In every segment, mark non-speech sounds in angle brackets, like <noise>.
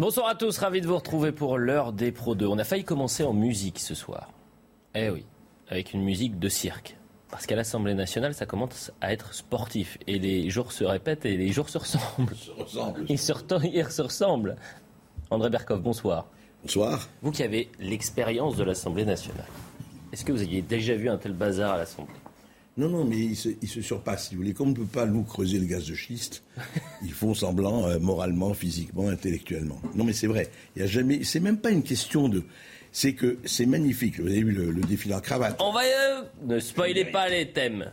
Bonsoir à tous, ravi de vous retrouver pour l'heure des Pro 2. On a failli commencer en musique ce soir. Eh oui, avec une musique de cirque. Parce qu'à l'Assemblée nationale, ça commence à être sportif. Et les jours se répètent et les jours se ressemblent. Ils se, ils se ressemblent. André Berkov, bonsoir. Bonsoir. Vous qui avez l'expérience de l'Assemblée nationale, est-ce que vous aviez déjà vu un tel bazar à l'Assemblée? Non, non, mais il se, il se surpasse, si vous voulez. Comme on ne peut pas, nous, creuser le gaz de schiste, <laughs> ils font semblant, euh, moralement, physiquement, intellectuellement. Non, mais c'est vrai. Il y a jamais. C'est même pas une question de. C'est que c'est magnifique. Vous avez vu le, le défilé en cravate. On va... euh, ne spoilez pas les thèmes.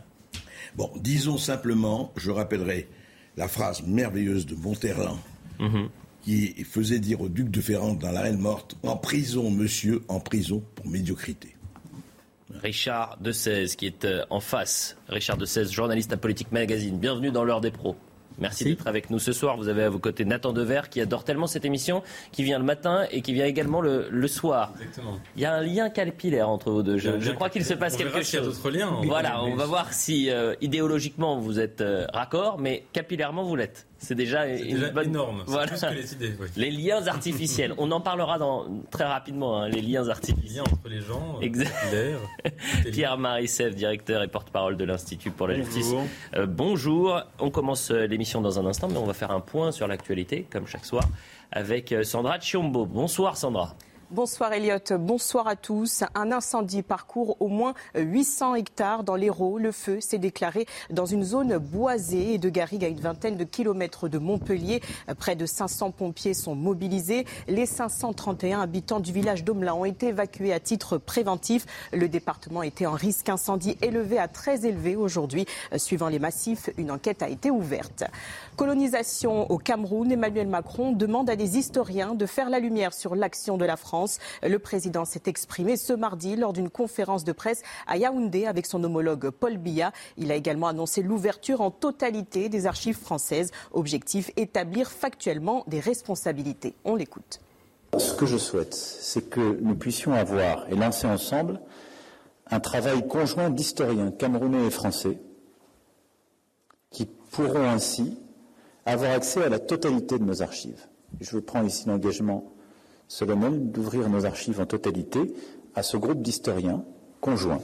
Bon, disons simplement, je rappellerai la phrase merveilleuse de Monterland, qui faisait dire au duc de Ferrand dans La Reine morte En prison, monsieur, en prison pour médiocrité. Richard de 16 qui est euh, en face. Richard de 16, journaliste à Politique Magazine. Bienvenue dans l'heure des pros. Merci d'être avec nous ce soir. Vous avez à vos côtés Nathan Dever qui adore tellement cette émission, qui vient le matin et qui vient également le, le soir. Exactement. Il y a un lien capillaire entre vous deux. Je, crois qu'il se passe On quelque verra s'il y a chose. d'autres liens. Voilà, on va voir si euh, idéologiquement vous êtes euh, raccord, mais capillairement vous l'êtes. C'est déjà déjà bonne... énorme. Voilà. plus que les idées. oui. Les liens artificiels. On en parlera dans, très rapidement, hein, les liens Les artificiels. liens entre les gens, euh, Exact. l'air. Pierre Marissef, directeur et porte-parole de l'Institut pour la Bonjour. justice. Euh, bonjour. On commence euh, l'émission dans un instant, mais on va faire un point sur l'actualité, comme chaque soir, avec euh, Sandra Chiombo. Bonsoir Sandra. Bonsoir Elliot, bonsoir à tous. Un incendie parcourt au moins 800 hectares dans l'Hérault. Le feu s'est déclaré dans une zone boisée et de Garrigue à une vingtaine de kilomètres de Montpellier. Près de 500 pompiers sont mobilisés. Les 531 habitants du village d'Omelin ont été évacués à titre préventif. Le département était en risque incendie élevé à très élevé aujourd'hui. Suivant les massifs, une enquête a été ouverte. Colonisation au Cameroun, Emmanuel Macron demande à des historiens de faire la lumière sur l'action de la France. Le président s'est exprimé ce mardi lors d'une conférence de presse à Yaoundé avec son homologue Paul Biya. Il a également annoncé l'ouverture en totalité des archives françaises. Objectif établir factuellement des responsabilités. On l'écoute. Ce que je souhaite, c'est que nous puissions avoir et lancer ensemble un travail conjoint d'historiens camerounais et français qui pourront ainsi avoir accès à la totalité de nos archives. Je prends ici l'engagement solennel d'ouvrir nos archives en totalité à ce groupe d'historiens conjoints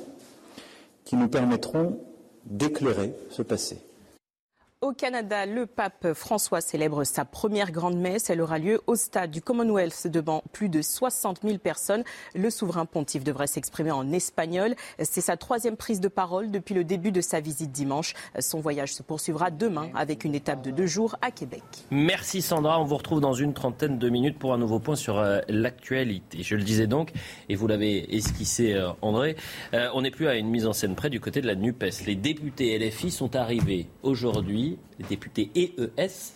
qui nous permettront d'éclairer ce passé. Au Canada, le pape François célèbre sa première grande messe. Elle aura lieu au stade du Commonwealth devant plus de 60 000 personnes. Le souverain pontife devrait s'exprimer en espagnol. C'est sa troisième prise de parole depuis le début de sa visite dimanche. Son voyage se poursuivra demain avec une étape de deux jours à Québec. Merci Sandra. On vous retrouve dans une trentaine de minutes pour un nouveau point sur euh, l'actualité. Je le disais donc, et vous l'avez esquissé euh, André, euh, on n'est plus à une mise en scène près du côté de la NUPES. Les députés LFI sont arrivés aujourd'hui, les députés EES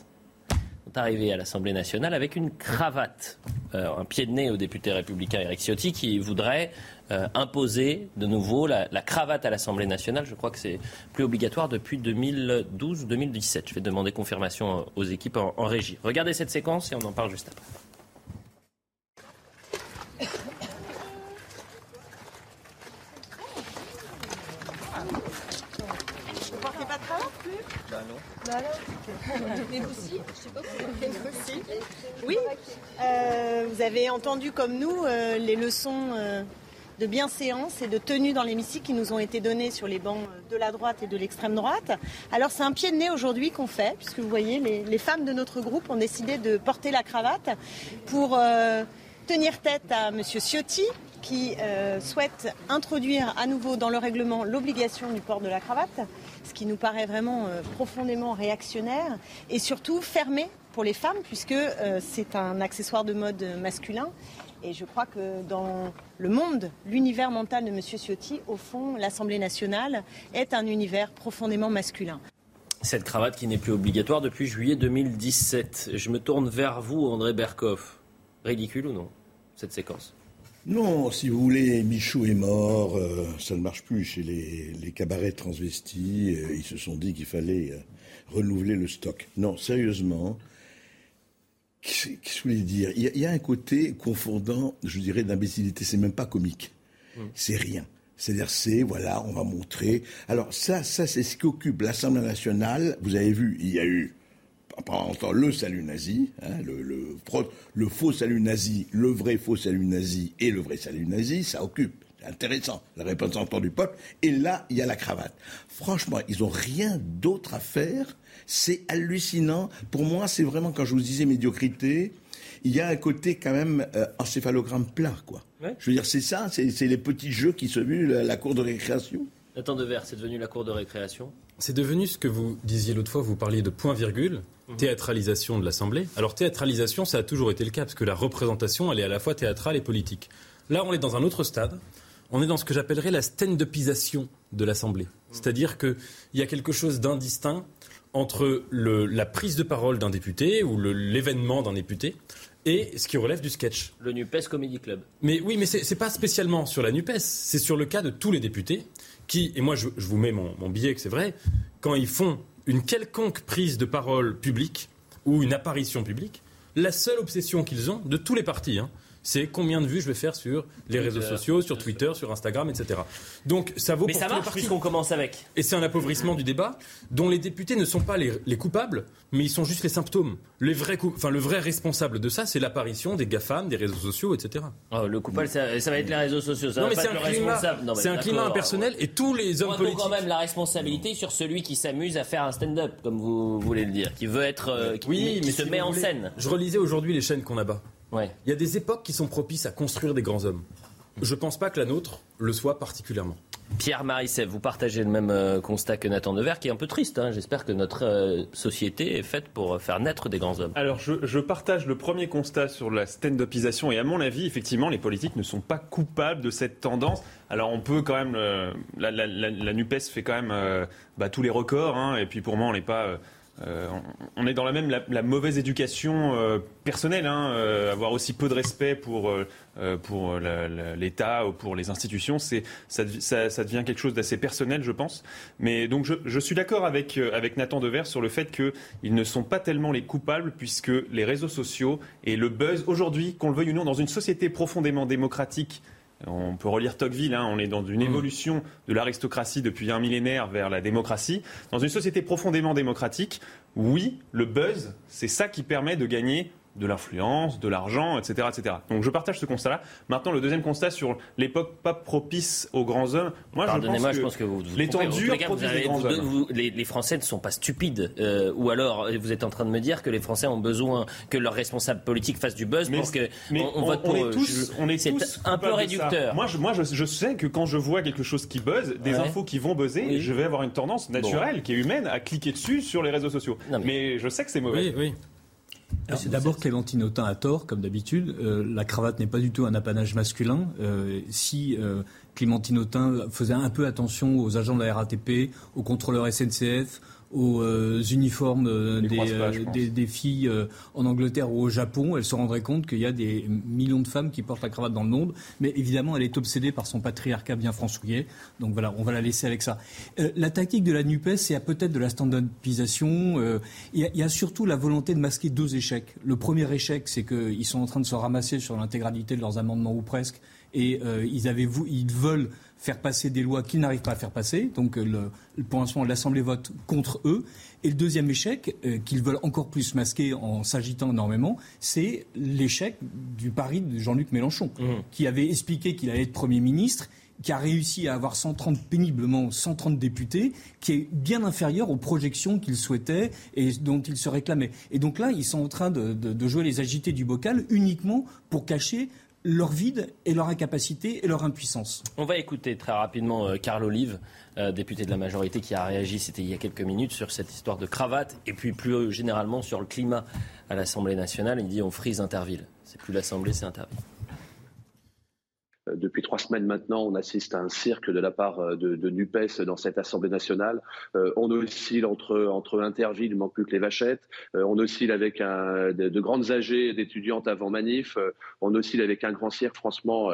sont arrivés à l'Assemblée nationale avec une cravate, Euh, un pied de nez au député républicain Eric Ciotti qui voudrait euh, imposer de nouveau la, cravate à l'Assemblée nationale. Je crois que c'est plus obligatoire depuis 2012-2017. Je vais demander confirmation aux équipes en régie. Regardez cette séquence et on en parle juste après. Oui, euh, vous avez entendu comme nous euh, les leçons euh, de bienséance et de tenue dans l'hémicycle qui nous ont été données sur les bancs de la droite et de l'extrême droite. Alors c'est un pied de nez aujourd'hui qu'on fait, puisque vous voyez, les, les femmes de notre groupe ont décidé de porter la cravate pour euh, tenir tête à M. Ciotti, qui euh, souhaite introduire à nouveau dans le règlement l'obligation du port de la cravate, ce qui nous paraît vraiment euh, profondément réactionnaire et surtout fermé pour les femmes, puisque euh, c'est un accessoire de mode masculin. Et je crois que dans le monde, l'univers mental de M. Ciotti, au fond, l'Assemblée nationale est un univers profondément masculin. Cette cravate qui n'est plus obligatoire depuis juillet 2017. Je me tourne vers vous, André Berkoff. Ridicule ou non, cette séquence? Non, si vous voulez, Michou est mort, euh, ça ne marche plus chez les, cabarets transvestis. Euh, ils se sont dit qu'il fallait euh, renouveler le stock. Non, sérieusement, qu'est-ce que je voulais dire? Il y, a, un côté confondant, je dirais, d'imbécilité. C'est même pas comique. Hmm. C'est rien. C'est-à-dire, c'est, voilà, on va montrer. Alors, ça, ça, c'est ce qui occupe l'Assemblée nationale. Vous avez vu, il y a eu longtemps le salut nazi, hein, le, le, faux salut nazi, le vrai faux salut nazi et le vrai salut nazi, ça occupe. C'est intéressant, la représentant du peuple. Et là, il y a la cravate. Franchement, ils n'ont rien d'autre à faire. C'est hallucinant. Pour moi, c'est vraiment, quand je vous disais médiocrité, il y a un côté quand même euh, encéphalogramme plat, quoi. Je veux dire, c'est ça, c'est les petits jeux qui se vus la, la cour de récréation. Nathan Devers, c'est devenu la cour de récréation? C'est devenu ce que vous disiez l'autre fois, vous parliez de point-virgule. Mhm. théâtralisation de l'Assemblée. Alors théâtralisation, ça a toujours été le cas, parce que la représentation, elle est à la fois théâtrale et politique. Là, on est dans un autre stade. On est dans ce que j'appellerais la stand-upisation de l'Assemblée. Mhm. C'est-à-dire qu'il y a quelque chose d'indistinct entre la prise de parole d'un député ou l'événement d'un député et ce qui relève du sketch. Le NUPES Comedy Club. Mais oui, mais ce n'est pas spécialement sur la NUPES, c'est sur le cas de tous les députés qui, et moi je, vous mets mon, billet que c'est vrai, quand ils font une quelconque prise de parole publique ou une apparition publique, la seule obsession qu'ils ont, de tous les partis, hein, c'est combien de vues je vais faire sur les réseaux sociaux, sur Twitter, sur Instagram, etc. Donc ça vaut Mais pour ça marche puisqu'on commence avec. Et c'est un appauvrissement du débat dont les députés ne sont pas les, coupables, mais ils sont juste les symptômes. Les vrais enfin, le vrai responsable de ça, c'est l'apparition des GAFAM, des réseaux sociaux, etc. Oh, le coupable, ça, va être les réseaux sociaux. Ça non, mais c'est un, climat, c'est un climat impersonnel et tous les hommes politiques. quand même la responsabilité sur celui qui s'amuse à faire un stand-up, comme vous voulez le dire, qui veut être, euh, qui, oui, mais se met en scène. Je relisais aujourd'hui les chaînes qu'on abat. Il y a des époques qui sont propices à construire des grands hommes. Je ne pense pas que la nôtre le soit particulièrement. Pierre Marissev, vous partagez le même euh, constat que Nathan Dever, qui est un peu triste. Hein. J'espère que notre euh, société est faite pour faire naître des grands hommes. Alors, je, partage le premier constat sur la stand-upisation. Et à mon avis, effectivement, les politiques ne sont pas coupables de cette tendance. Alors, on peut quand même. Euh, la, NUPES fait quand même bah, tous les records. Hein. et puis, pour moi, on n'est pas euh, on est dans la même la, mauvaise éducation euh, personnelle, hein, euh, avoir aussi peu de respect pour pour l'État ou pour les institutions, ça, devient quelque chose d'assez personnel, je pense. Mais donc je, suis d'accord avec avec Nathan Devers sur le fait qu'ils ne sont pas tellement les coupables puisque les réseaux sociaux et le buzz aujourd'hui, qu'on le veuille ou non, dans une société profondément démocratique on peut relire Tocqueville, hein, on est dans une mmh. évolution de l'aristocratie depuis un millénaire vers la démocratie. Dans une société profondément démocratique, oui, le buzz, c'est ça qui permet de gagner de l'influence, de l'argent, etc., etc. Donc je partage ce constat-là. Maintenant, le deuxième constat sur l'époque pas propice aux grands hommes. Moi, je pense, que je pense que vous, vous les temps durs produisent grands hommes. les, Français ne sont pas stupides. Euh, ou alors, vous êtes en train de me dire que les Français ont besoin que leurs responsables politiques fassent du buzz pour que on, vote pour est tous, on est tous un peu réducteur. Moi, je, moi je, sais que quand je vois quelque chose qui buzz, des infos qui vont buzzer, je vais avoir une tendance naturelle qui est humaine à cliquer dessus sur les réseaux sociaux. mais... je sais que c'est mauvais. Oui, oui. D'abord, Clémentine Autain a tort, comme d'habitude. Euh, la cravate n'est pas du tout un apanage masculin. Euh, si euh, Clémentine Autain faisait un peu attention aux agents de la RATP, aux contrôleurs SNCF, aux euh, uniformes euh, des, des, filles euh, en Angleterre ou au Japon, elle se rendrait compte qu'il y a des millions de femmes qui portent la cravate dans le monde. Mais évidemment, elle est obsédée par son patriarcat bien françouillet. Donc voilà, on va la laisser avec ça. la tactique de la NUPES, c'est peut-être de la stand-upisation. Il y, a surtout la volonté de masquer deux échecs. Le premier échec, c'est qu'ils sont en train de se ramasser sur l'intégralité de leurs amendements ou presque. Et ils, avaient, ils veulent faire passer des lois qu'ils n'arrivent pas à faire passer. Donc, euh, le, pour l'instant, l'Assemblée vote contre eux. Et le deuxième échec, euh, qu'ils veulent encore plus masquer en s'agitant énormément, c'est l'échec du pari de Jean-Luc Mélenchon, mmh. qui avait expliqué qu'il allait être Premier ministre qui a réussi à avoir 130 péniblement 130 députés, qui est bien inférieur aux projections qu'il souhaitait et dont il se réclamait. Et donc là, ils sont en train de, de jouer les agités du bocal uniquement pour cacher leur vide et leur incapacité et leur impuissance. On va écouter très rapidement euh, Carl Olive, euh, député de la majorité, qui a réagi, c'était il y a quelques minutes, sur cette histoire de cravate et puis plus généralement sur le climat à l'Assemblée nationale. Il dit on frise Interville. C'est plus l'Assemblée, c'est Interville. Depuis trois semaines maintenant, on assiste à un cirque de la part de, de NUPES dans cette Assemblée nationale. on oscille entre, entre il manque plus que les vachettes. on oscille avec de, de grandes âgées d'étudiantes avant manif. on oscille avec un grand cirque. Franchement,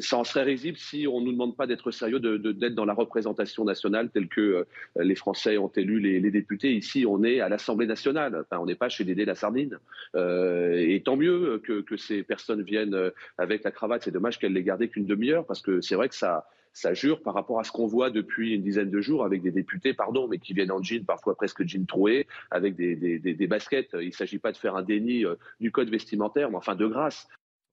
ça en serait risible si on ne nous demande pas d'être sérieux, d'être dans la représentation nationale telle que les Français ont élu les, les députés. Ici, on est à l'Assemblée nationale. Enfin, on n'est pas chez Dédé la sardine. Euh, et tant mieux que, que, ces personnes viennent euh, avec la cravate. C'est dommage qu'elles l'aient qu'une demi-heure parce que c'est vrai que ça, ça jure par rapport à ce qu'on voit depuis une dizaine de jours avec des députés, pardon, mais qui viennent en jean, parfois presque jean troué, avec des baskets. Il ne s'agit pas de faire un déni euh, du code vestimentaire, mais enfin de grâce.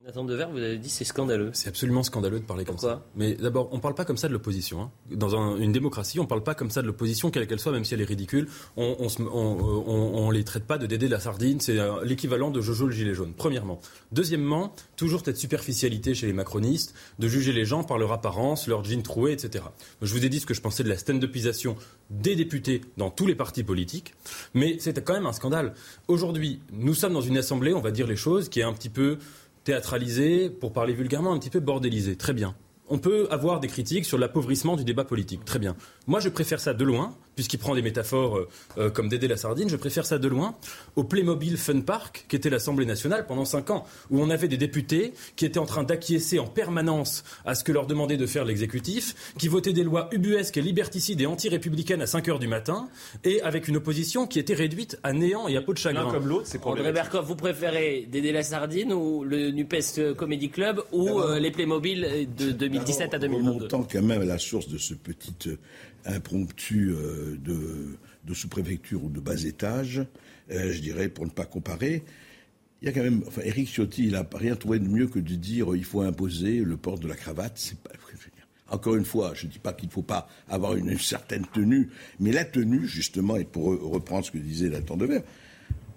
Nathan Devers, vous avez dit c'est scandaleux. C'est absolument scandaleux de parler comme ça. Mais d'abord, on ne parle pas comme ça de l'opposition. Hein. Dans un, une démocratie, on ne parle pas comme ça de l'opposition, quelle qu'elle soit, même si elle est ridicule. On ne on, les traite pas de Dédé la sardine. C'est euh, l'équivalent de Jojo le gilet jaune, premièrement. Deuxièmement, toujours cette superficialité chez les macronistes de juger les gens par leur apparence, leur jean troué, etc. Je vous ai dit ce que je pensais de la stand-upisation des députés dans tous les partis politiques. Mais c'était quand même un scandale. Aujourd'hui, nous sommes dans une assemblée, on va dire les choses, qui est un petit peu théâtralisé, pour parler vulgairement, un petit peu bordélisé. Très bien. On peut avoir des critiques sur l'appauvrissement du débat politique. Très bien. Moi, je préfère ça de loin puisqu'il prend des métaphores euh, euh, comme Dédé la sardine, je préfère ça de loin au Playmobil Fun Park, qui était l'Assemblée nationale pendant cinq ans, où on avait des députés qui étaient en train d'acquiescer en permanence à ce que leur demandait de faire l'exécutif, qui votaient des lois ubuesques et liberticides et anti-républicaines à 5 heures du matin, et avec une opposition qui était réduite à néant et à peau de chagrin. L'un comme l'autre, c'est André Berkoff, vous préférez Dédé la sardine ou le Nupes Comedy Club ou euh, les Playmobil de 2017 à 2022 Remontant quand même à la source de ce petit impromptu euh, de, sous-préfecture ou de bas étage, euh, je dirais, pour ne pas comparer. Il y a quand même, enfin, Eric Ciotti, il n'a rien trouvé de mieux que de dire il faut imposer le port de la cravate. C'est pas, encore une fois, je ne dis pas qu'il ne faut pas avoir une, certaine tenue, mais la tenue, justement, et pour reprendre ce que disait Nathan Devers,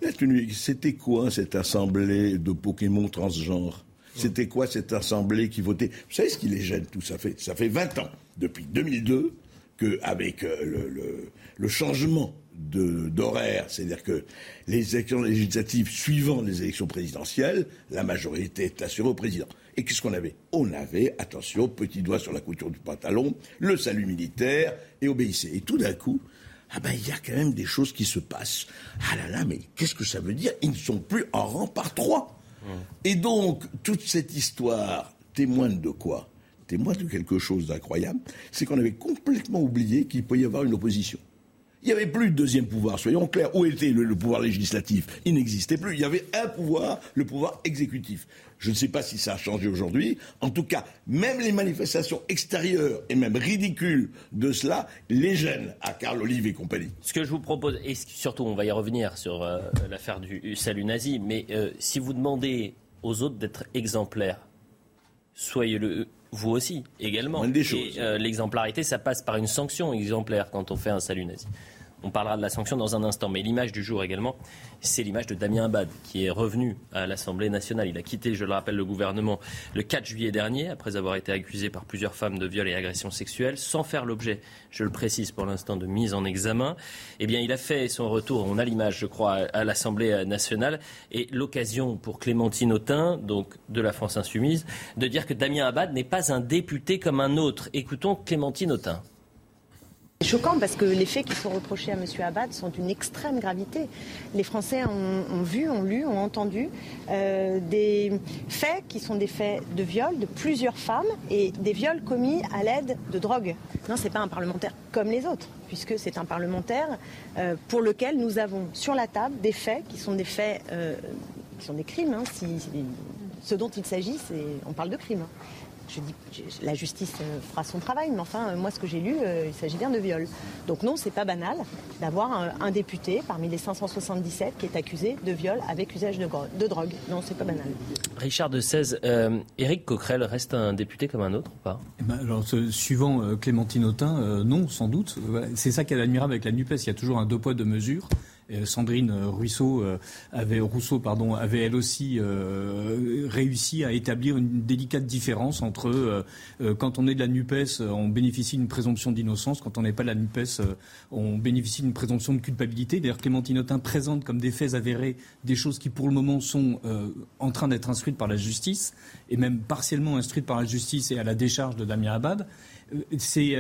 la tenue, c'était quoi cette assemblée de Pokémon transgenres? C'était quoi cette assemblée qui votait? Vous savez ce qui les gêne tout ça fait Ça fait 20 ans, depuis 2002, qu'avec euh, le, le, changement d'horaire, c'est-à-dire que les élections législatives suivant les élections présidentielles, la majorité est assurée au président. Et qu'est-ce qu'on avait? On avait, attention, petit doigt sur la couture du pantalon, le salut militaire et obéissez. Et tout d'un coup, ah ben il y a quand même des choses qui se passent. Ah là là, mais qu'est-ce que ça veut dire? Ils ne sont plus en rang par trois. Et donc, toute cette histoire témoigne de quoi? Témoin de quelque chose d'incroyable, c'est qu'on avait complètement oublié qu'il peut y avoir une opposition. Il n'y avait plus de deuxième pouvoir, soyons clairs. Où était le, pouvoir législatif? Il n'existait plus. Il y avait un pouvoir, le pouvoir exécutif. Je ne sais pas si ça a changé aujourd'hui. En tout cas, même les manifestations extérieures et même ridicules de cela les gênent à Carl Olive et compagnie. Ce que je vous propose, et surtout on va y revenir sur euh, l'affaire du salut nazi, mais euh, si vous demandez aux autres d'être exemplaires, soyez-le vous aussi, également. Et euh, l'exemplarité, ça passe par une sanction exemplaire quand on fait un salut nazi. On parlera de la sanction dans un instant. Mais l'image du jour également, c'est l'image de Damien Abad, qui est revenu à l'Assemblée nationale. Il a quitté, je le rappelle, le gouvernement le 4 juillet dernier, après avoir été accusé par plusieurs femmes de viol et agression sexuelle, sans faire l'objet, je le précise pour l'instant, de mise en examen. Eh bien, il a fait son retour, on a l'image, je crois, à l'Assemblée nationale, et l'occasion pour Clémentine Autain, donc de la France Insoumise, de dire que Damien Abad n'est pas un député comme un autre. Écoutons Clémentine Autain. C'est choquant parce que les faits qui sont reprochés à M. Abad sont d'une extrême gravité. Les Français ont, vu, ont lu, ont entendu euh, des faits qui sont des faits de viol de plusieurs femmes et des viols commis à l'aide de drogue. Non, ce n'est pas un parlementaire comme les autres, puisque c'est un parlementaire euh, pour lequel nous avons sur la table des faits qui sont des faits, euh, qui sont des crimes. Hein, ce dont il s'agit, c'est, on parle de crimes. Hein je dis, la justice euh, fera son travail, mais enfin, euh, moi, ce que j'ai lu, euh, il s'agit bien de viol. Donc non, c'est pas banal d'avoir un, député parmi les 577 qui est accusé de viol avec usage de, de drogue. Non, c'est pas banal. Richard de 16, euh, Éric Coquerel reste un député comme un autre ou pas? Eh ben, alors, Suivant Clémentine Autain, non, sans doute. C'est ça qui est admirable avec la NUPES, il y a toujours un deux poids, deux mesures. Sandrine Rousseau avait, Rousseau pardon, avait elle aussi réussi à établir une délicate différence entre quand on est de la NUPES, on bénéficie d'une présomption d'innocence, quand on n'est pas de la NUPES, on bénéficie d'une présomption de culpabilité. D'ailleurs, Clémentine présente comme des faits avérés des choses qui, pour le moment, sont en train d'être instruites par la justice, et même partiellement instruites par la justice et à la décharge de Damien Abad. C'est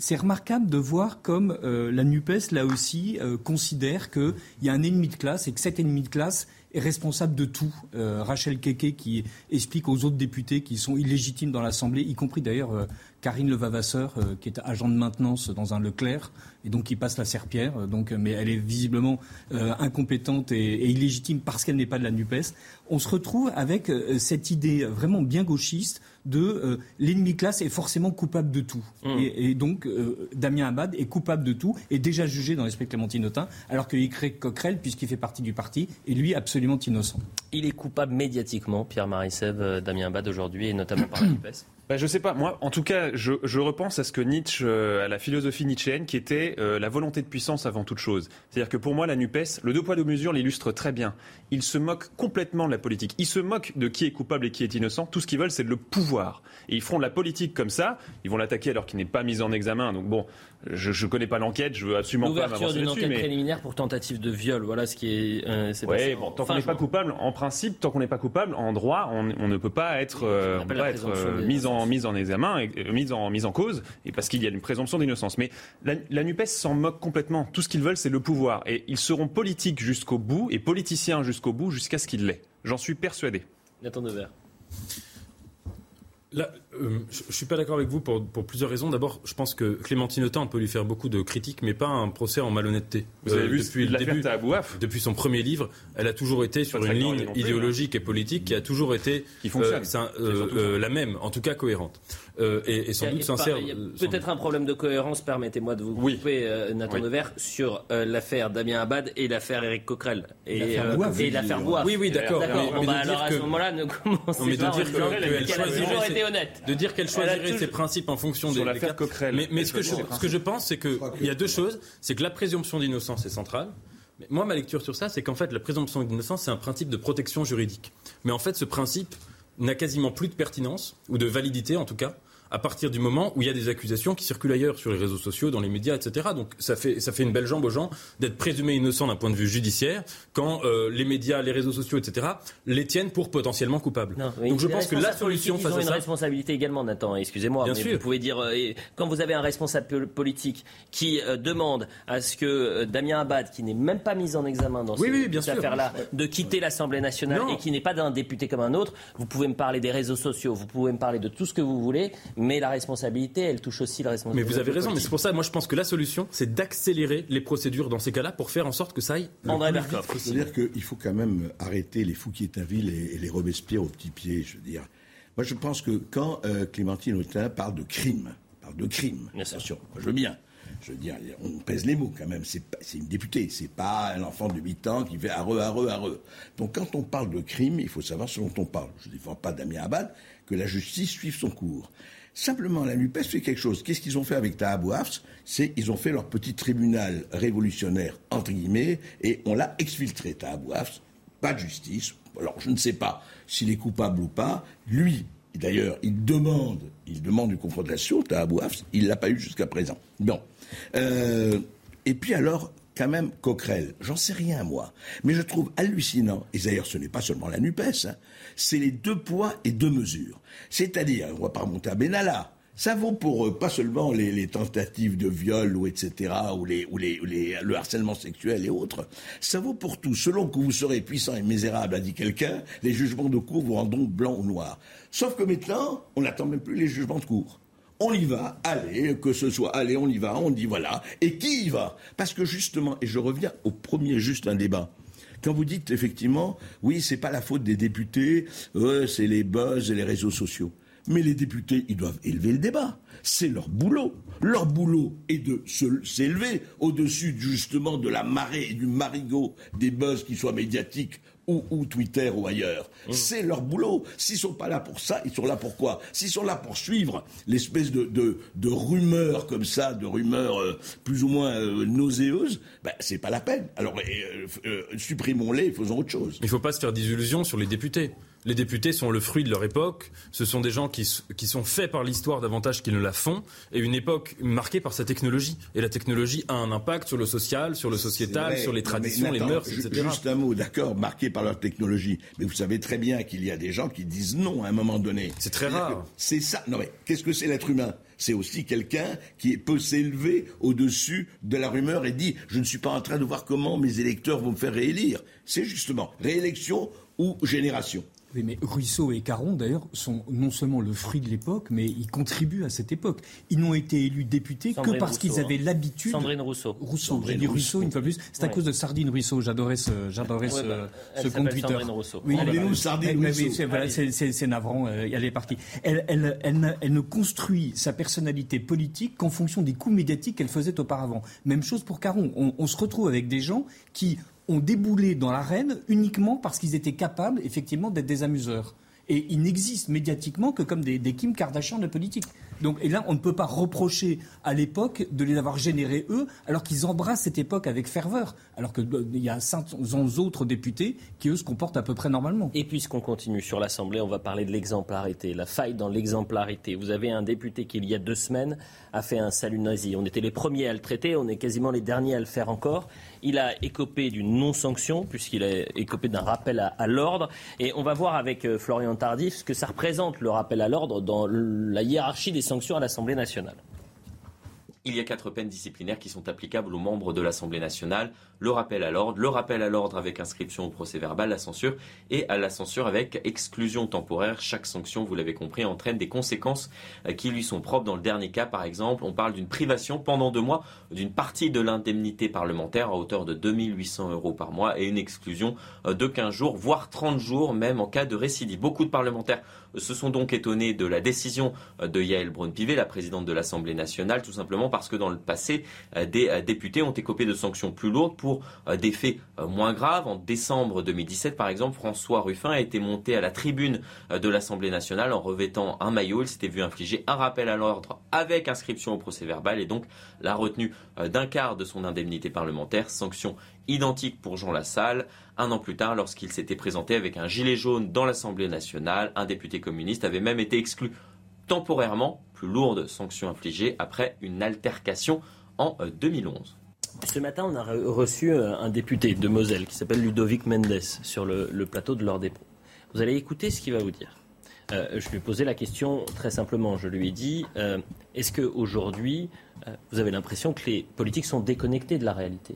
c'est remarquable de voir comme euh, la NUPES, là aussi, euh, considère qu'il y a un ennemi de classe et que cet ennemi de classe est responsable de tout. Euh, Rachel Keke qui explique aux autres députés qui sont illégitimes dans l'Assemblée, y compris d'ailleurs Karine Levavasseur, qui est agent de maintenance dans un Leclerc, et donc qui passe la serpillère, donc, mais elle est visiblement incompétente et, et, illégitime parce qu'elle n'est pas de la NUPES. On se retrouve avec cette idée vraiment bien gauchiste de euh, l'ennemi classe est forcément coupable de tout. Mmh. Et, donc, euh, Damien Abad est coupable de tout, et déjà jugé dans l'esprit Clémentine Autain, alors qu'il crée Coquerel, puisqu'il fait partie du parti, est lui absolument innocent. Il est coupable médiatiquement, Pierre-Marie Sève, euh, Damien Abad aujourd'hui, et notamment par la <coughs> Bah, je sais pas. Moi, en tout cas, je, je repense à ce que Nietzsche, à la philosophie nietzschéenne, qui était la volonté de puissance avant toute chose. C'est-à-dire que pour moi, la Nupes, le deux poids deux mesures l'illustre très bien. Il se moque complètement de la politique. Il se moque de qui est coupable et qui est innocent. Tout ce qu'ils veulent, c'est le pouvoir. Et ils feront de la politique comme ça. Ils vont l'attaquer alors qu'il n'est pas mis en examen. Donc bon, je ne connais pas l'enquête, je veux absolument pas m'avancer d'une enquête préliminaire pour tentative de viol, voilà ce qui est. Euh, oui, bon, tant qu'on n'est pas coupable, en principe, tant qu'on n'est pas coupable, en droit, on, ne peut pas être, euh, être euh, mis en mise en examen, et, mise en mise en cause, et parce qu'il y a une présomption d'innocence. Mais la, la Nupes s'en moque complètement. Tout ce qu'ils veulent, c'est le pouvoir, et ils seront politiques jusqu'au bout et politiciens jusqu'au bout, jusqu'à ce qu'ils l'aient. J'en suis persuadé. Nathan Devers. Là, euh, je ne suis pas d'accord avec vous pour, plusieurs raisons. D'abord, je pense que Clémentine Autain, on peut lui faire beaucoup de critiques, mais pas un procès en malhonnêteté. Vous avez euh, vu depuis le début, depuis son premier livre, elle a toujours été sur une ligne idéologique et politique qui a toujours été qui euh, la même, en tout cas cohérente. et, sans doute sincère. Peut-être un problème de cohérence, permettez-moi de vous couper, Nathan oui. Devers, sur l'affaire Damien Abad et l'affaire Éric Coquerel. Et l'affaire Bouaf. Oui, oui, d'accord. Bon, bah, alors à ce moment-là, ne <laughs> commencez mais de dire qu'elle honnête. De dire qu'elle choisirait ses principes en fonction des. l'affaire Mais, mais ce, que je, ce que je pense, c'est qu'il y a deux choses. C'est que la présomption d'innocence est centrale. Mais moi, ma lecture sur ça, c'est qu'en fait, la présomption d'innocence, c'est un principe de protection juridique. Mais en fait, ce principe n'a quasiment plus de pertinence, ou de validité en tout cas, à partir du moment où il y a des accusations qui circulent ailleurs sur les réseaux sociaux, dans les médias, etc. Donc ça fait, ça fait une belle jambe aux gens d'être présumés innocents d'un point de vue judiciaire quand euh, les médias, les réseaux sociaux, etc. les tiennent pour potentiellement coupables. Donc je pense que la solution face à ça... une responsabilité également, Nathan, excusez-moi, mais sûr. vous pouvez dire, euh, quand vous avez un responsable politique qui euh, demande à ce que Damien Abad, qui n'est même pas mis en examen dans cette affaire-là, de quitter l'Assemblée nationale et qui n'est pas d'un député comme un autre, vous pouvez me parler des réseaux sociaux, vous pouvez me parler de tout ce que vous voulez, mais la responsabilité, elle touche aussi la responsabilité. Mais vous avez raison, mais c'est pour ça, moi je pense que la solution, c'est d'accélérer les procédures dans ces cas-là pour faire en sorte que ça aille. André C'est-à-dire qu'il faut quand même arrêter les Fouquier-Tinville et, et les Robespierre au petit pied, je veux dire. Moi je pense que quand euh, Clémentine Autain parle de crime, parle de crime, attention, je veux bien. Je veux dire, on pèse les mots quand même. C'est une députée, c'est pas un enfant de 8 ans qui fait areux, areux, areux. Donc quand on parle de crime, il faut savoir ce dont on parle. Je ne défends pas Damien Abad, que la justice suive son cours. Simplement, la NUPES fait quelque chose. Qu'est-ce qu'ils ont fait avec Taha C'est ils ont fait leur petit tribunal révolutionnaire, entre guillemets, et on l'a exfiltré, Taha Pas de justice. Alors, je ne sais pas s'il est coupable ou pas. Lui, d'ailleurs, il demande, il demande une confrontation, Taha Il l'a pas eu jusqu'à présent. Bon. Euh, et puis alors, quand même Coquerel. J'en sais rien, moi. Mais je trouve hallucinant, et d'ailleurs ce n'est pas seulement la NUPES, hein, c'est les deux poids et deux mesures. C'est-à-dire, on va pas remonter à Benalla, ça vaut pour euh, pas seulement les, tentatives de viol ou etc. ou, les, ou les, le harcèlement sexuel et autres. Ça vaut pour tout. Selon que vous serez puissant et misérable, a dit quelqu'un, les jugements de cour vous rendront blanc ou noir. Sauf que maintenant, on n'attend même plus les jugements de cour on y va, allez, que ce soit, allez, on y va, on dit voilà. Et qui y va? Parce que justement, et je reviens au premier juste un débat. Quand vous dites effectivement, oui, c'est pas la faute des députés, c'est les buzz et les réseaux sociaux. Mais les députés, ils doivent élever le débat. C'est leur boulot. Leur boulot est de s'élever au-dessus justement de la marée et du marigot des buzz qui soient médiatiques ou, Twitter ou ailleurs. Mmh. C'est leur boulot. S'ils sont pas là pour ça, ils sont là pour quoi? S'ils sont là pour suivre l'espèce de, de, rumeurs comme ça, de rumeurs euh, plus ou moins euh, nauséeuses, ben, c'est pas la peine. Alors euh, supprimons-les, faisons autre chose. Il ne faut pas se faire d'illusions sur les députés. Les députés sont le fruit de leur époque. Ce sont des gens qui, qui sont faits par l'histoire davantage qu'ils ne la font. Et une époque marquée par sa technologie. Et la technologie a un impact sur le social, sur le sociétal, sur les traditions, les mœurs, etc. Juste un mot, d'accord, marqué par leur technologie. Mais vous savez très bien qu'il y a des gens qui disent non à un moment donné. C'est très rare. C'est ça. Non mais qu'est-ce que c'est l'être humain? C'est aussi quelqu'un qui peut s'élever au-dessus de la rumeur et dit je ne suis pas en train de voir comment mes électeurs vont me faire réélire. C'est justement réélection ou génération. Oui, mais Rousseau et Caron, d'ailleurs, sont non seulement le fruit de l'époque, mais ils contribuent à cette époque. Ils n'ont été élus députés que parce qu'ils avaient hein. l'habitude. Sandrine Rousseau. Rousseau, j'ai dit Rousseau une fois plus. C'est à cause de Sardine Rousseau. J'adorais ce, j'adorais ce, bah, ce Twitter. Sandrine Rousseau. Oui, mais nous, Sardine Rousseau. c'est navrant, euh, elle est partie. Elle, elle, elle, elle, ne construit sa personnalité politique qu'en fonction des coups médiatiques qu'elle faisait auparavant. Même chose pour Caron. On, on se retrouve avec des gens qui ont déboulé dans l'arène uniquement parce qu'ils étaient capables, effectivement, d'être des amuseurs. Et ils n'existent médiatiquement que comme des, des Kim Kardashian de politique. Donc, et là, on ne peut pas reprocher à l'époque de les avoir générés eux, alors qu'ils embrassent cette époque avec ferveur, alors qu'il euh, y a 500 autres députés qui, eux, se comportent à peu près normalement. Et puisqu'on continue sur l'Assemblée, on va parler de l'exemplarité, la faille dans l'exemplarité. Vous avez un député qui, il y a deux semaines, a fait un salut nazi. On était les premiers à le traiter, on est quasiment les derniers à le faire encore. Il a écopé d'une non-sanction, puisqu'il a écopé d'un rappel à, l'ordre. Et on va voir avec euh, Florian Tardif ce que ça représente, le rappel à l'ordre, dans la hiérarchie des sanctions à l'Assemblée nationale. Il y a quatre peines disciplinaires qui sont applicables aux membres de l'Assemblée nationale. Le rappel à l'ordre, le rappel à l'ordre avec inscription au procès verbal, la censure et à la censure avec exclusion temporaire. Chaque sanction, vous l'avez compris, entraîne des conséquences euh, qui lui sont propres. Dans le dernier cas, par exemple, on parle d'une privation pendant deux mois d'une partie de l'indemnité parlementaire à hauteur de 2800 euros par mois et une exclusion euh, de 15 jours, voire 30 jours, même en cas de récidive. Beaucoup de parlementaires se sont donc étonnés de la décision euh, de Yael Braun-Pivet, la présidente de l'Assemblée nationale, tout simplement parce que dans le passé, euh, des euh, députés ont écopé de sanctions plus lourdes pour des faits moins graves. En décembre 2017, par exemple, François Ruffin a été monté à la tribune de l'Assemblée nationale en revêtant un maillot. Il s'était vu infliger un rappel à l'ordre avec inscription au procès verbal et donc la retenue d'un quart de son indemnité parlementaire, sanction identique pour Jean Lassalle. Un an plus tard, lorsqu'il s'était présenté avec un gilet jaune dans l'Assemblée nationale, un député communiste avait même été exclu temporairement, plus lourde sanction infligée après une altercation en 2011. Euh, Ce matin, on a reçu euh, un député de Moselle qui s'appelle Ludovic Mendes sur le, plateau de l'Ordre des Vous allez écouter ce qu'il va vous dire. Euh, je lui ai posé la question très simplement. Je lui ai dit est-ce qu'aujourd'hui, vous avez l'impression que les politiques sont déconnectés de la réalité?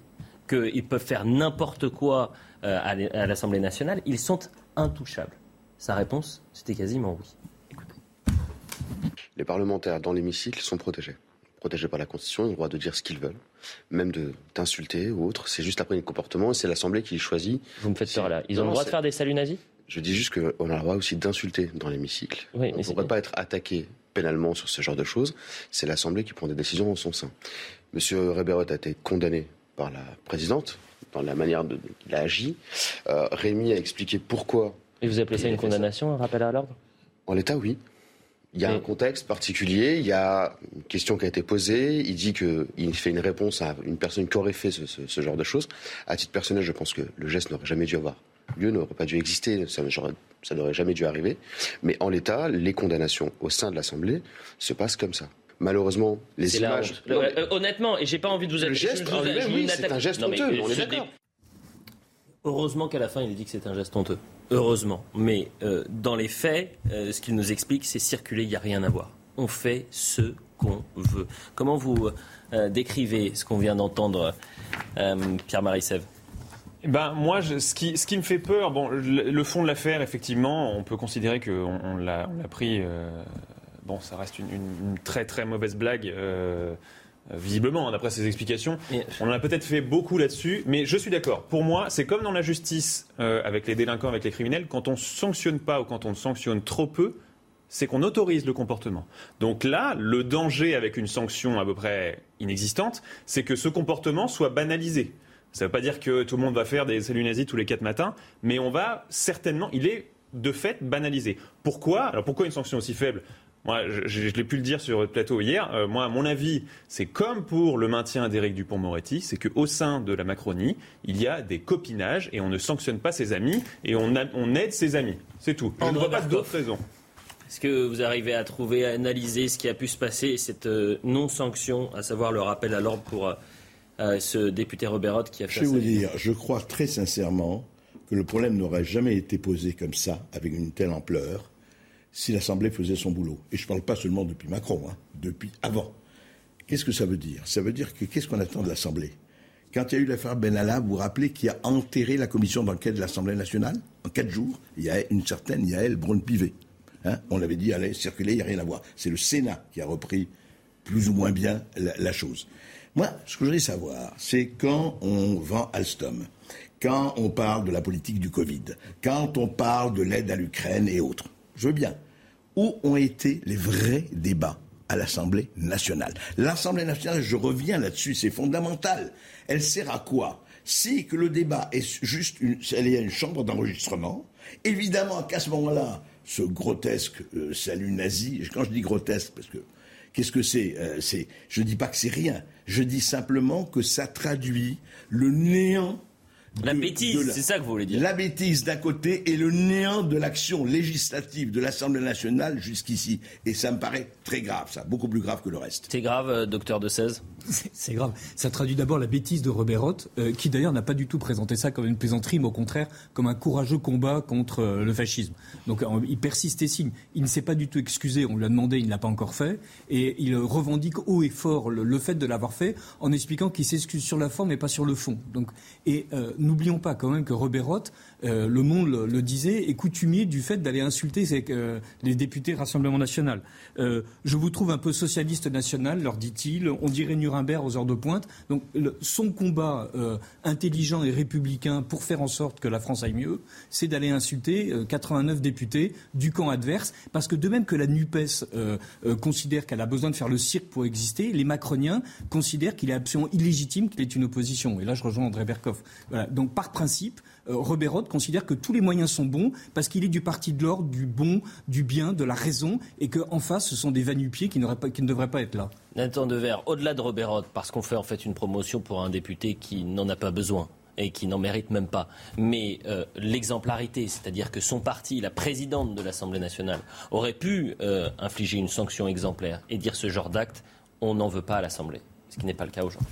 Qu'ils peuvent faire n'importe quoi euh, à l'Assemblée nationale, ils sont intouchables. Sa réponse, c'était quasiment oui. Les parlementaires dans l'hémicycle sont protégés. Protégés par la Constitution, ils ont le droit de dire ce qu'ils veulent, même d'insulter ou autre. C'est juste après le comportement et c'est l'Assemblée qui choisit. Vous me faites peur là. Ils ont le droit de faire des saluts nazis? Je dis juste qu'on a le droit aussi d'insulter dans l'hémicycle. on ne pourrait pas être attaqué pénalement sur ce genre de choses. C'est l'Assemblée qui prend des décisions en son sein. Monsieur Reberot a été condamné par la présidente dans la manière dont il a agi. Euh, Rémi a expliqué pourquoi. Et vous appelez ça une condamnation, un rappel à l'ordre? En l'état, oui. Il y a un contexte particulier, il y a une question qui a été posée, il dit qu'il fait une réponse à une personne qui aurait fait ce, genre de choses. À titre personnel, je pense que le geste n'aurait jamais dû avoir lieu, n'aurait pas dû exister, ça, ça n'aurait jamais dû arriver. Mais en l'état, les condamnations au sein de l'Assemblée se passent comme ça malheureusement, les images. Euh, honnêtement, et j'ai pas envie de vous. Le geste, oui, c'est un geste honteux. on est d'accord. Heureusement qu'à la fin, il dit que c'est un geste honteux. Heureusement. Mais euh, dans les faits, euh, ce qu'il nous explique, c'est circuler, il n'y a rien à voir. On fait ce qu'on veut. Comment vous décrivez ce qu'on vient d'entendre, Pierre-Marie Sèvres? Eh ben, moi, ce, qui, me fait peur, bon, le, fond de l'affaire, effectivement, on peut considérer qu'on on, l'a pris bon, ça reste une, très très mauvaise blague. Euh, visiblement, hein, d'après ses explications. On en a peut-être fait beaucoup là-dessus, mais je suis d'accord. Pour moi, c'est comme dans la justice euh, avec les délinquants, avec les criminels, quand on sanctionne pas ou quand on sanctionne trop peu, c'est qu'on autorise le comportement. Donc là, le danger avec une sanction à peu près inexistante, c'est que ce comportement soit banalisé. Ça ne veut pas dire que tout le monde va faire des saluts nazis tous les quatre matins, mais on va certainement, il est de fait banalisé. Pourquoi? Alors pourquoi une sanction aussi faible? Moi, je, l'ai pu le dire sur le plateau hier. Euh, moi, à mon avis, c'est comme pour le maintien d'Éric Dupont-Moretti, c'est qu'au sein de la Macronie, il y a des copinages et on ne sanctionne pas ses amis et on, on aide ses amis. C'est tout. Je ne vois pas d'autres raisons. Est-ce que vous arrivez à trouver, à analyser ce qui a pu se passer, cette euh, non-sanction, à savoir le rappel à l'ordre pour euh, ce député Robert qui a fait Je vais vous dire, je crois très sincèrement que le problème n'aurait jamais été posé comme ça, avec une telle ampleur, si l'Assemblée faisait son boulot. Et je ne parle pas seulement depuis Macron, hein, depuis avant. Qu'est-ce que ça veut dire? Ça veut dire que qu'est-ce qu'on attend de l'Assemblée? Quand il y a eu l'affaire Benalla, vous vous rappelez qui a enterré la commission d'enquête de l'Assemblée nationale En quatre jours, il y a une certaine Yael Braun-Pivet. Hein on l'avait dit, allez, circuler, il n'y a rien à voir. C'est le Sénat qui a repris plus ou moins bien la, la chose. Moi, ce que je voudrais savoir, c'est quand on vend Alstom, quand on parle de la politique du Covid, quand on parle de l'aide à l'Ukraine et autres, je veux bien. Où ont été les vrais débats à l'Assemblée nationale? L'Assemblée nationale, je reviens là-dessus, c'est fondamental. Elle sert à quoi? Si que le débat est juste une, elle est une chambre d'enregistrement, évidemment qu'à ce moment-là, ce grotesque euh, salut nazi, quand je dis grotesque, parce que qu'est-ce que c'est euh, C'est, je ne dis pas que c'est rien, je dis simplement que ça traduit le néant la bêtise, c'est ça que vous voulez dire. La bêtise d'un côté et le néant de l'action législative de l'Assemblée nationale jusqu'ici. Et ça me paraît très grave, ça, beaucoup plus grave que le reste. C'est grave, euh, docteur de 16 C'est grave. Ça traduit d'abord la bêtise de Robert Roth, euh, qui d'ailleurs n'a pas du tout présenté ça comme une plaisanterie, mais au contraire comme un courageux combat contre euh, le fascisme. Donc il persiste et signe. Il ne s'est pas du tout excusé, on lui a demandé, il ne l'a pas encore fait. Et il revendique haut et fort le, fait de l'avoir fait en expliquant qu'il s'excuse sur la forme et pas sur le fond. Donc, et n'oublions pas quand même que Robert euh, Le Monde le, disait, est coutumier du fait d'aller insulter euh, les députés Rassemblement National. Euh, je vous trouve un peu socialiste national, leur dit-il. On dirait Nuremberg aux heures de pointe. Donc son combat intelligent et républicain pour faire en sorte que la France aille mieux, c'est d'aller insulter 89 députés du camp adverse, parce que de même que la NUPES considère qu'elle a besoin de faire le cirque pour exister, les macroniens considèrent qu'il est absolument illégitime qu'il ait une opposition. Et là, je rejoins André Berkoff. Donc par principe, Robert Roth considère que tous les moyens sont bons parce qu'il est du parti de l'ordre, du bon, du bien, de la raison, et qu'en face, ce sont des vanupiers qui, qui ne devraient pas être là. Nathan Devers, au-delà de Robert Roth, parce qu'on fait en fait une promotion pour un député qui n'en a pas besoin et qui n'en mérite même pas. Mais euh, l'exemplarité, c'est-à-dire que son parti, la présidente de l'Assemblée nationale, aurait pu euh, infliger une sanction exemplaire et dire ce genre d'acte, on n'en veut pas à l'Assemblée, ce qui n'est pas le cas aujourd'hui.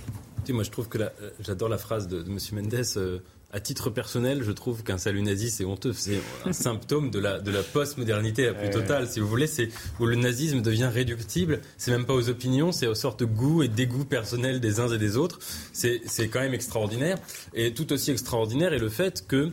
Moi, je trouve que j'adore la phrase de, de M. Mendes à titre personnel, je trouve qu'un salut nazi, c'est honteux. C'est un <laughs> symptôme de la, de la post-modernité la plus totale, si vous voulez. C'est où le nazisme devient réductible. C'est même pas aux opinions, c'est aux sortes de goûts et dégoûts personnels des uns et des autres. C'est quand même extraordinaire. Et tout aussi extraordinaire est le fait que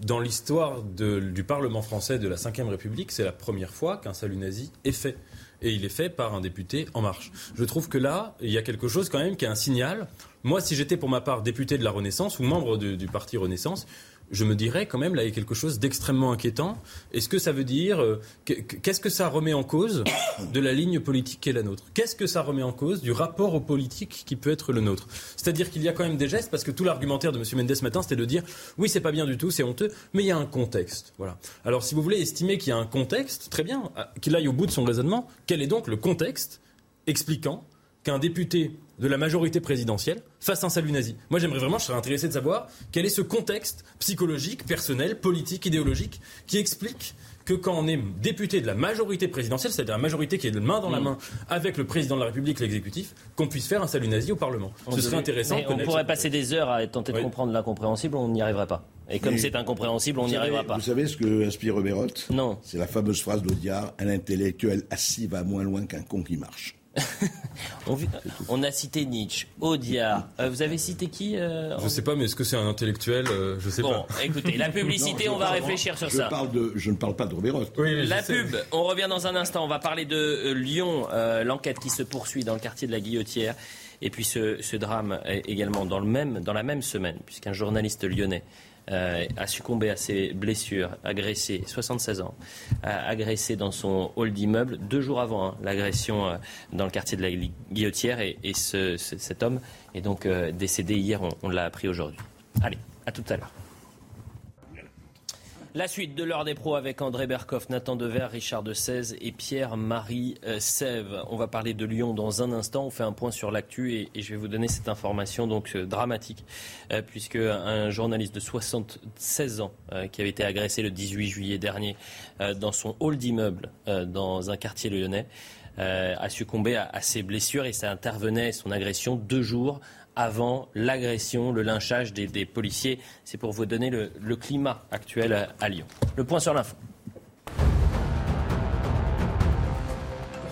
dans l'histoire du Parlement français de la Ve République, c'est la première fois qu'un salut nazi est fait. Et il est fait par un député En Marche. Je trouve que là, il y a quelque chose quand même qui est un signal moi, si j'étais pour ma part député de la Renaissance ou membre du parti Renaissance, je me dirais quand même là il y a quelque chose d'extrêmement inquiétant. Est-ce que ça veut dire euh, qu'est-ce que ça remet en cause de la ligne politique qui est la nôtre? Qu'est-ce que ça remet en cause du rapport au politique qui peut être le nôtre? C'est-à-dire qu'il y a quand même des gestes parce que tout l'argumentaire de M. Mendes ce matin c'était de dire oui c'est pas bien du tout c'est honteux mais il y a un contexte voilà. Alors si vous voulez estimer qu'il y a un contexte très bien qu'il aille au bout de son raisonnement quel est donc le contexte expliquant qu'un député de la majorité présidentielle fasse un salut nazi. Moi, j'aimerais vraiment, je serais intéressé de savoir quel est ce contexte psychologique, personnel, politique, idéologique qui explique que quand on est député de la majorité présidentielle, c'est-à-dire la majorité qui est de main dans la mm. main avec le président de la République, l'exécutif, qu'on puisse faire un salut nazi au Parlement. Ce serait intéressant. on pourrait passer des heures à tenter de comprendre l'incompréhensible, on n'y arriverait pas. Et comme c'est incompréhensible, on n'y arrivera pas. Vous savez ce que inspire Robert Non. C'est la fameuse phrase d'Audiard un intellectuel assis va moins loin qu'un con qui marche. <laughs> on, a cité Nietzsche, Audiard. Euh, vous avez cité qui euh, Je ne sais pas, mais est-ce que c'est un intellectuel euh, Je sais bon, écoutez, la <laughs> publicité, on va réfléchir sur ça. je ne parle pas de Robert la pub, on revient dans un instant. On va parler de Lyon, l'enquête qui se poursuit dans le quartier de la Guillotière. Et puis ce, drame également dans, le même, dans la même semaine, puisqu'un journaliste lyonnais euh, a succombé à ses blessures, agressé, 76 ans, agressé dans son hall d'immeuble deux jours avant hein, l'agression euh, dans le quartier de la Guillotière. Et, cet homme est donc euh, décédé hier, on l'a appris aujourd'hui. Allez, à tout à l'heure. La suite de l'heure des pros avec André Berkoff, Nathan Dever, Richard de 16 et Pierre-Marie euh, Sève. On va parler de Lyon dans un instant. On fait un point sur l'actu et, je vais vous donner cette information donc euh, dramatique euh, puisque un journaliste de 76 ans qui avait été agressé le 18 juillet dernier dans son hall d'immeuble dans un quartier lyonnais a succombé à, à ses blessures et ça intervenait son agression deux jours avant l'agression, le lynchage des, policiers. C'est pour vous donner le, climat actuel à Lyon. Le point sur l'info.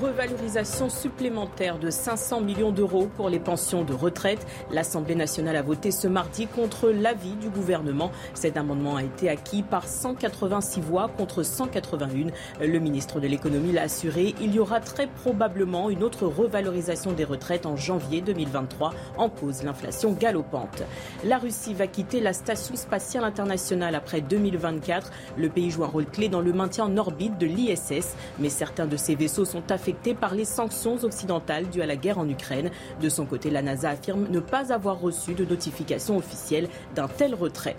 Revalorisation supplémentaire de 500 millions d'euros pour les pensions de retraite. L'Assemblée nationale a voté ce mardi contre l'avis du gouvernement. Cet amendement a été acquis par 186 voix contre 181. Le ministre de l'économie l'a assuré. Il y aura très probablement une autre revalorisation des retraites en janvier 2023 en cause l'inflation galopante. La Russie va quitter la station spatiale internationale après 2024. Le pays joue un rôle clé dans le maintien en orbite de l'ISS, mais certains de ses vaisseaux sont affectés par les sanctions occidentales dues à la guerre en Ukraine. De son côté, la NASA affirme ne pas avoir reçu de notification officielle d'un tel retrait.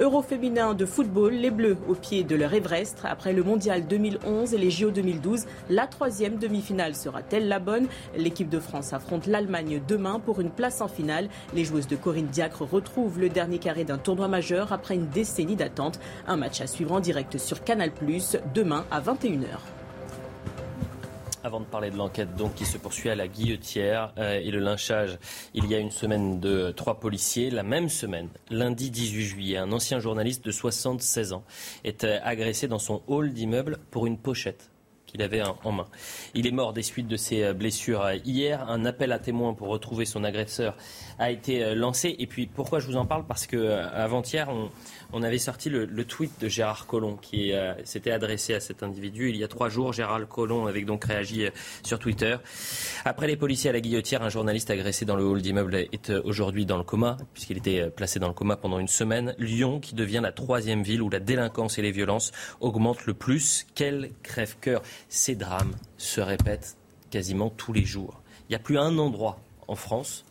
Euro féminin de football, les Bleus au pied de leur Everest. Après le Mondial 2011 et les JO 2012, la troisième demi-finale sera-t-elle la bonne? L'équipe de France affronte l'Allemagne demain pour une place en finale. Les joueuses de Corinne Diacre retrouvent le dernier carré d'un tournoi majeur après une décennie d'attente. Un match à suivre en direct sur Canal+, demain à 21h. Avant de parler de l'enquête qui se poursuit à la Guillotière euh, et le lynchage, il y a une semaine de trois policiers. La même semaine, lundi 18 juillet, un ancien journaliste de 76 ans est euh, agressé dans son hall d'immeuble pour une pochette avait en main. Il est mort des suites de ses euh, blessures hier. Un appel à témoins pour retrouver son agresseur a été lancé. Et puis pourquoi je vous en parle? Parce que avant-hier, on, on avait sorti le, tweet de Gérard Collomb qui euh, s'était adressé à cet individu il y a trois jours. Gérard Collomb avait donc réagi euh, sur Twitter. Après les policiers à la guillotière, un journaliste agressé dans le hall d'immeuble est euh, aujourd'hui dans le coma, puisqu'il était placé dans le coma pendant une semaine. Lyon, qui devient la troisième ville où la délinquance et les violences augmentent le plus. Quel crève-cœur Ces drames se répètent quasiment tous les jours. Il n'y a plus un endroit en France,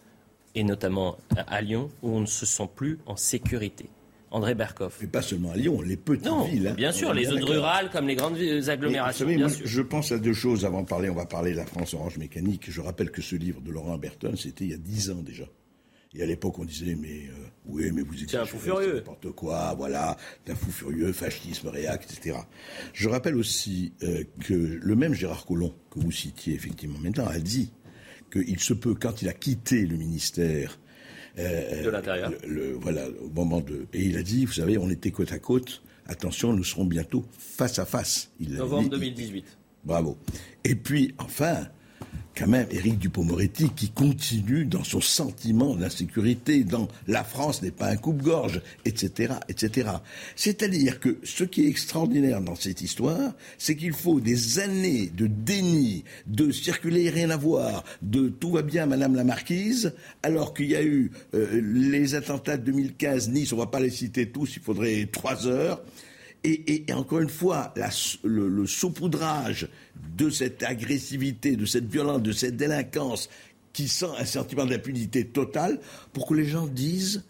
et notamment à Lyon, où on ne se sent plus en sécurité. André Berkoff. Et pas seulement à Lyon, les petites villes. Hein. Bien sûr, les zones rurales comme les grandes agglomérations. bien sûr. Je pense à deux choses avant de parler. On va parler de la France orange mécanique. Je rappelle que ce livre de Laurent Berton, c'était il y a dix ans déjà. Et à l'époque, on disait, mais euh, oui, mais vous êtes un fou furieux. N'importe quoi, voilà, un fou furieux, fascisme, réac, etc. Je rappelle aussi euh, que le même Gérard Collomb, que vous citiez effectivement maintenant, a dit qu'il se peut, quand il a quitté le ministère euh, de l'intérieur. voilà, au moment de. Et il a dit, vous savez, on était côte à côte. Attention, nous serons bientôt face à face. Il Novembre 2018. Bravo. Et puis, enfin, quand même Éric Dupont-Moretti qui continue dans son sentiment d'insécurité, dans la France n'est pas un coupe-gorge, etc., etc. C'est-à-dire que ce qui est extraordinaire dans cette histoire, c'est qu'il faut des années de déni, de circuler rien à voir, de tout va bien, Madame la Marquise, alors qu'il y a eu euh, les attentats de 2015, Nice, on va pas les citer tous, il faudrait trois heures. Et, encore une fois, le, saupoudrage de cette agressivité, de cette violence, de cette délinquance qui sent un sentiment d'impunité totale pour que les gens disent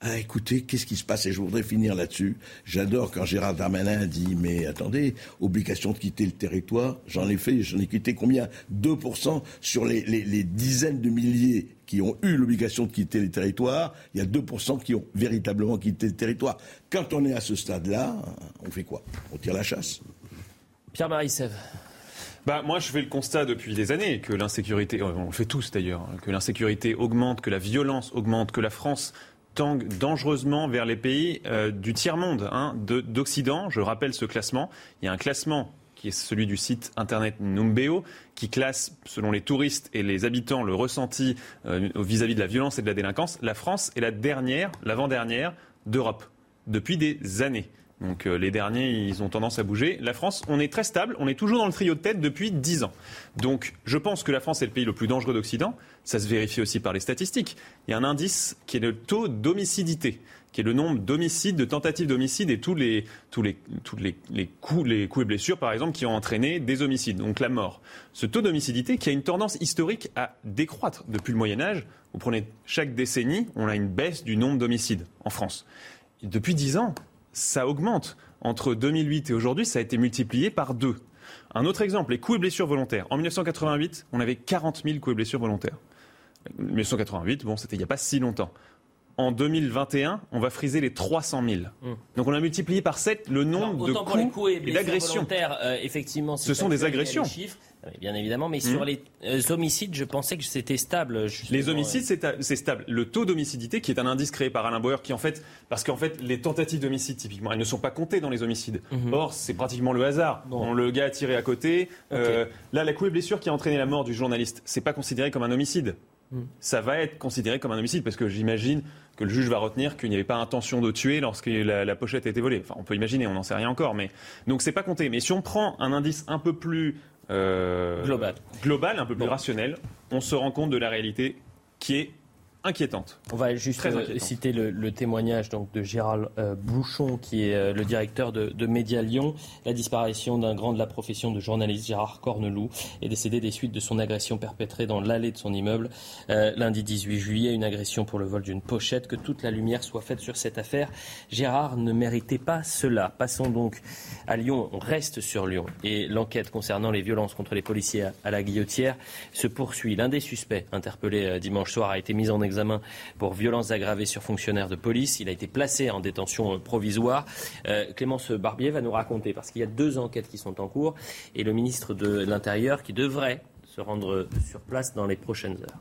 ah, écoutez, qu'est-ce qui se passe? Et je voudrais finir là-dessus. J'adore quand Gérard Darmanin dit Mais attendez, obligation de quitter le territoire, j'en ai fait, j'en ai quitté combien? 2% sur les, les, dizaines de milliers qui ont eu l'obligation de quitter les territoires, il y a 2% qui ont véritablement quitté le territoire. Quand on est à ce stade-là, on fait quoi? On tire la chasse. Pierre-Marie. Bah, moi, je fais le constat depuis des années que l'insécurité, on le fait tous d'ailleurs, hein, que l'insécurité augmente, que la violence augmente, que la France tangue dangereusement vers les pays euh, du tiers-monde, hein, d'Occident. Je rappelle ce classement. Il y a un classement qui est celui du site internet Numbeo, qui classe, selon les touristes et les habitants, le ressenti euh, vis-à-vis de la violence et de la délinquance. La France est la dernière, l'avant-dernière d'Europe, depuis des années. Donc euh, les derniers, ils ont tendance à bouger. La France, on est très stable, on est toujours dans le trio de tête depuis 10 ans. Donc je pense que la France est le pays le plus dangereux d'Occident. Ça se vérifie aussi par les statistiques. Il y a un indice qui est le taux d'homicidité qui est le nombre d'homicides, de tentatives d'homicide et tous les, tous les, tous les, les, coups, les coups et blessures, par exemple, qui ont entraîné des homicides, donc la mort. Ce taux d'homicidité qui a une tendance historique à décroître depuis le Moyen Âge. Vous prenez chaque décennie, on a une baisse du nombre d'homicides en France. Depuis dix ans, ça augmente. Entre 2008 et aujourd'hui, ça a été multiplié par deux. Un autre exemple, les coups et blessures volontaires. En 1988, on avait 40 000 coups et blessures volontaires. 1988, bon, c'était il n'y a pas si longtemps en 2021, on va friser les 300 000. Hmm. Donc on a multiplié par 7 le nombre de coups, et, d'agressions. Euh, effectivement, ce sont des agressions. Bien évidemment, mais sur hmm. les euh, homicides, je pensais que c'était stable. Les homicides, c'est stable. Le taux d'homicidité, qui est un indice créé par Alain Bauer, qui en fait, parce qu'en fait, les tentatives d'homicide, typiquement, elles ne sont pas comptées dans les homicides. Hmm. Or, c'est pratiquement le hasard. le gars a tiré à côté. Euh, là, la coup et blessure qui a entraîné la mort du journaliste, c'est pas considéré comme un homicide. Ça va être considéré comme un homicide parce que j'imagine que le juge va retenir qu'il n'y avait pas intention de tuer lorsque la, pochette a été volée. Enfin, on peut imaginer, on n'en sait rien encore, mais donc c'est pas compté. Mais si on prend un indice un peu plus euh, global, global, un peu plus rationnel, on se rend compte de la réalité qui est inquiétante. On va juste euh, citer le, témoignage donc, de Gérald euh, Bouchon, qui est euh, le directeur de, de Média Lyon. La disparition d'un grand de la profession de journaliste, Gérard Corneloup, est décédé des suites de son agression perpétrée dans l'allée de son immeuble lundi 18 juillet. Une agression pour le vol d'une pochette. Que toute la lumière soit faite sur cette affaire. Gérard ne méritait pas cela. Passons donc à Lyon. On reste sur Lyon. Et l'enquête concernant les violences contre les policiers à la guillotière se poursuit. L'un des suspects interpellé dimanche soir a été mis en examen pour violences aggravées sur fonctionnaires de police. Il a été placé en détention provisoire. Euh, Clémence Barbier va nous raconter, parce qu'il y a deux enquêtes qui sont en cours, et le ministre de l'Intérieur qui devrait se rendre sur place dans les prochaines heures.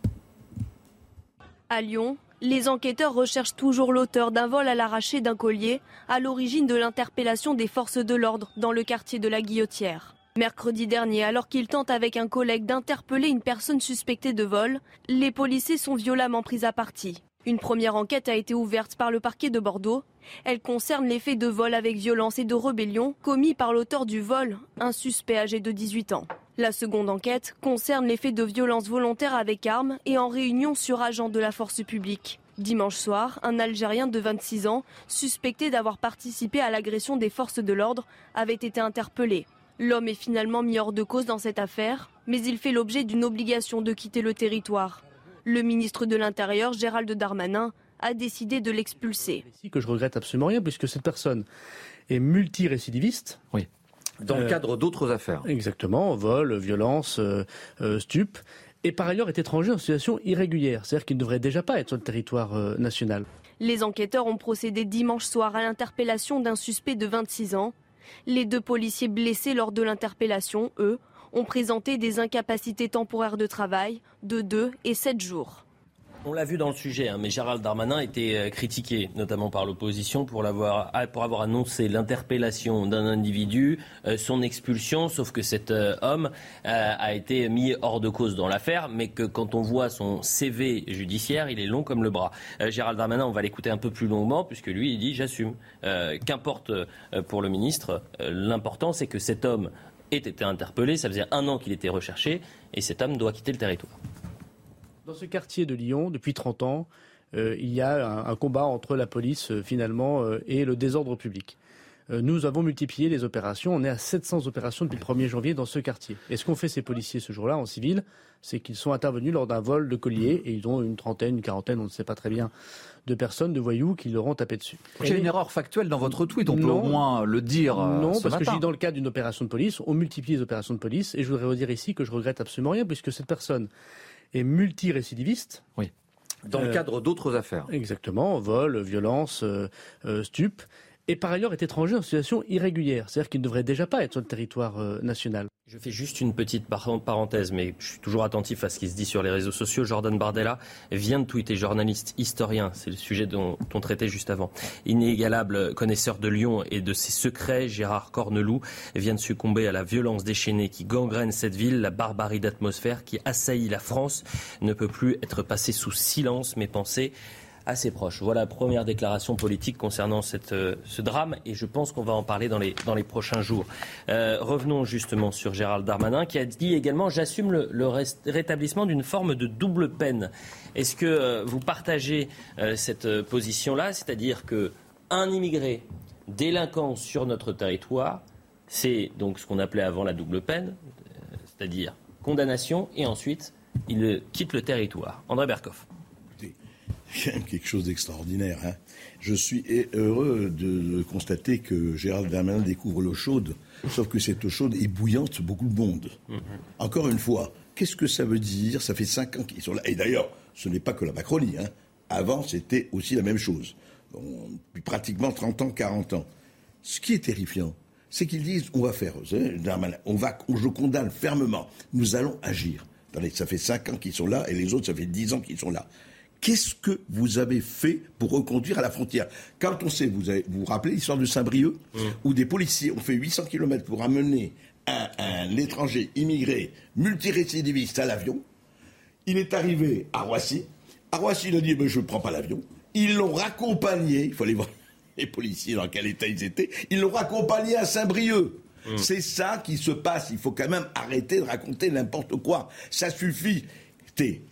À Lyon, les enquêteurs recherchent toujours l'auteur d'un vol à l'arraché d'un collier à l'origine de l'interpellation des forces de l'ordre dans le quartier de la Guillotière. Mercredi dernier, alors qu'ils tentent avec un collègue d'interpeller une personne suspectée de vol, les policiers sont violemment pris à partie. Une première enquête a été ouverte par le parquet de Bordeaux. Elle concerne les faits de vol avec violence et de rébellion commis par l'auteur du vol, un suspect âgé de 18 ans. La seconde enquête concerne les faits de violence volontaire avec armes et en réunion sur agent de la force publique. Dimanche soir, un Algérien de 26 ans, suspecté d'avoir participé à l'agression des forces de l'ordre, avait été interpellé. L'homme est finalement mis hors de cause dans cette affaire, mais il fait l'objet d'une obligation de quitter le territoire. Le ministre de l'Intérieur, Gérald Darmanin, a décidé de l'expulser. que je regrette absolument rien, puisque cette personne est multirécidiviste. Oui. Dans le euh, cadre d'autres affaires. Exactement, vol, violence, euh, euh, stup. Et par ailleurs est étranger en situation irrégulière, c'est-à-dire qu'il ne devrait déjà pas être sur le territoire national. Les enquêteurs ont procédé dimanche soir à l'interpellation d'un suspect de 26 ans. Les deux policiers blessés lors de l'interpellation, eux, ont présenté des incapacités temporaires de travail de 2 et 7 jours. On l'a vu dans le sujet, hein, mais Gérald Darmanin était euh, critiqué, notamment par l'opposition, pour, ah, pour avoir annoncé l'interpellation d'un individu, euh, son expulsion, sauf que cet euh, homme a été mis hors de cause dans l'affaire, mais que quand on voit son CV judiciaire, il est long comme le bras. Gérald Darmanin, on va l'écouter un peu plus longuement, puisque lui, il dit j'assume. Qu'importe pour le ministre, l'important c'est que cet homme ait été interpellé, ça faisait un an qu'il était recherché, et cet homme doit quitter le territoire. Dans ce quartier de Lyon, depuis 30 ans, euh, il y a un, combat entre la police euh, finalement euh, et le désordre public. nous avons multiplié les opérations. On est à 700 opérations depuis le 1er janvier dans ce quartier. Et ce qu'ont fait ces policiers ce jour-là en civil, c'est qu'ils sont intervenus lors d'un vol de collier et ils ont une trentaine, une quarantaine, on ne sait pas très bien, de personnes, de voyous qui leur ont tapé dessus. Il y a une erreur factuelle dans votre tweet, on peut au moins le dire. Non, parce que je dis dans le cadre d'une opération de police, on multiplie les opérations de police et je voudrais redire ici que je regrette absolument rien puisque cette personne est multirécidiviste. Oui. Dans le euh, cadre d'autres affaires. Exactement, vol, violence, euh, euh, stup. Et par ailleurs est étranger en situation irrégulière, c'est-à-dire qu'il ne devrait déjà pas être sur le territoire national. Je fais juste une petite parenthèse, mais je suis toujours attentif à ce qui se dit sur les réseaux sociaux. Jordan Bardella vient de tweeter, journaliste, historien, c'est le sujet dont on traitait juste avant. Inégalable connaisseur de Lyon et de ses secrets, Gérard Corneloup vient de succomber à la violence déchaînée qui gangrène cette ville. La barbarie d'atmosphère qui assaillit la France ne peut plus être passée sous silence, mais assez proche. Voilà, première déclaration politique concernant cette, euh, ce drame et je pense qu'on va en parler dans les, dans les prochains jours. Euh, revenons justement sur Gérald Darmanin qui a dit également j'assume le, le rétablissement d'une forme de double peine. Est-ce que euh, vous partagez cette position-là, c'est-à-dire que un immigré délinquant sur notre territoire, c'est donc ce qu'on appelait avant la double peine, c'est-à-dire condamnation et ensuite il quitte le territoire. André Berkoff quelque chose d'extraordinaire. Hein. Je suis heureux de constater que Gérald Darmanin découvre l'eau chaude, sauf que cette eau chaude est bouillante beaucoup de monde. Mhm. Encore une fois, qu'est-ce que ça veut dire? Ça fait cinq ans qu'ils sont là. Et d'ailleurs, ce n'est pas que la Macronie. Hein. Avant, c'était aussi la même chose. depuis pratiquement 30 ans, 40 ans. Ce qui est terrifiant, c'est qu'ils disent on va faire, on va, je condamne fermement, nous allons agir. ça fait cinq ans qu'ils sont là et les autres, ça fait dix ans qu'ils sont là. Qu'est-ce que vous avez fait pour reconduire à la frontière Quand on sait, vous vous, rappelez l'histoire de Saint-Brieuc, mm. où des policiers ont fait 800 km pour amener un, étranger immigré multirécidiviste à l'avion. Il est arrivé à Roissy. À Roissy, il a dit Je ne prends pas l'avion. Ils l'ont raccompagné. Il faut aller voir <laughs> les policiers dans quel état ils étaient. Ils l'ont raccompagné à Saint-Brieuc. Mm. C'est ça qui se passe. Il faut quand même arrêter de raconter n'importe quoi. Ça suffit.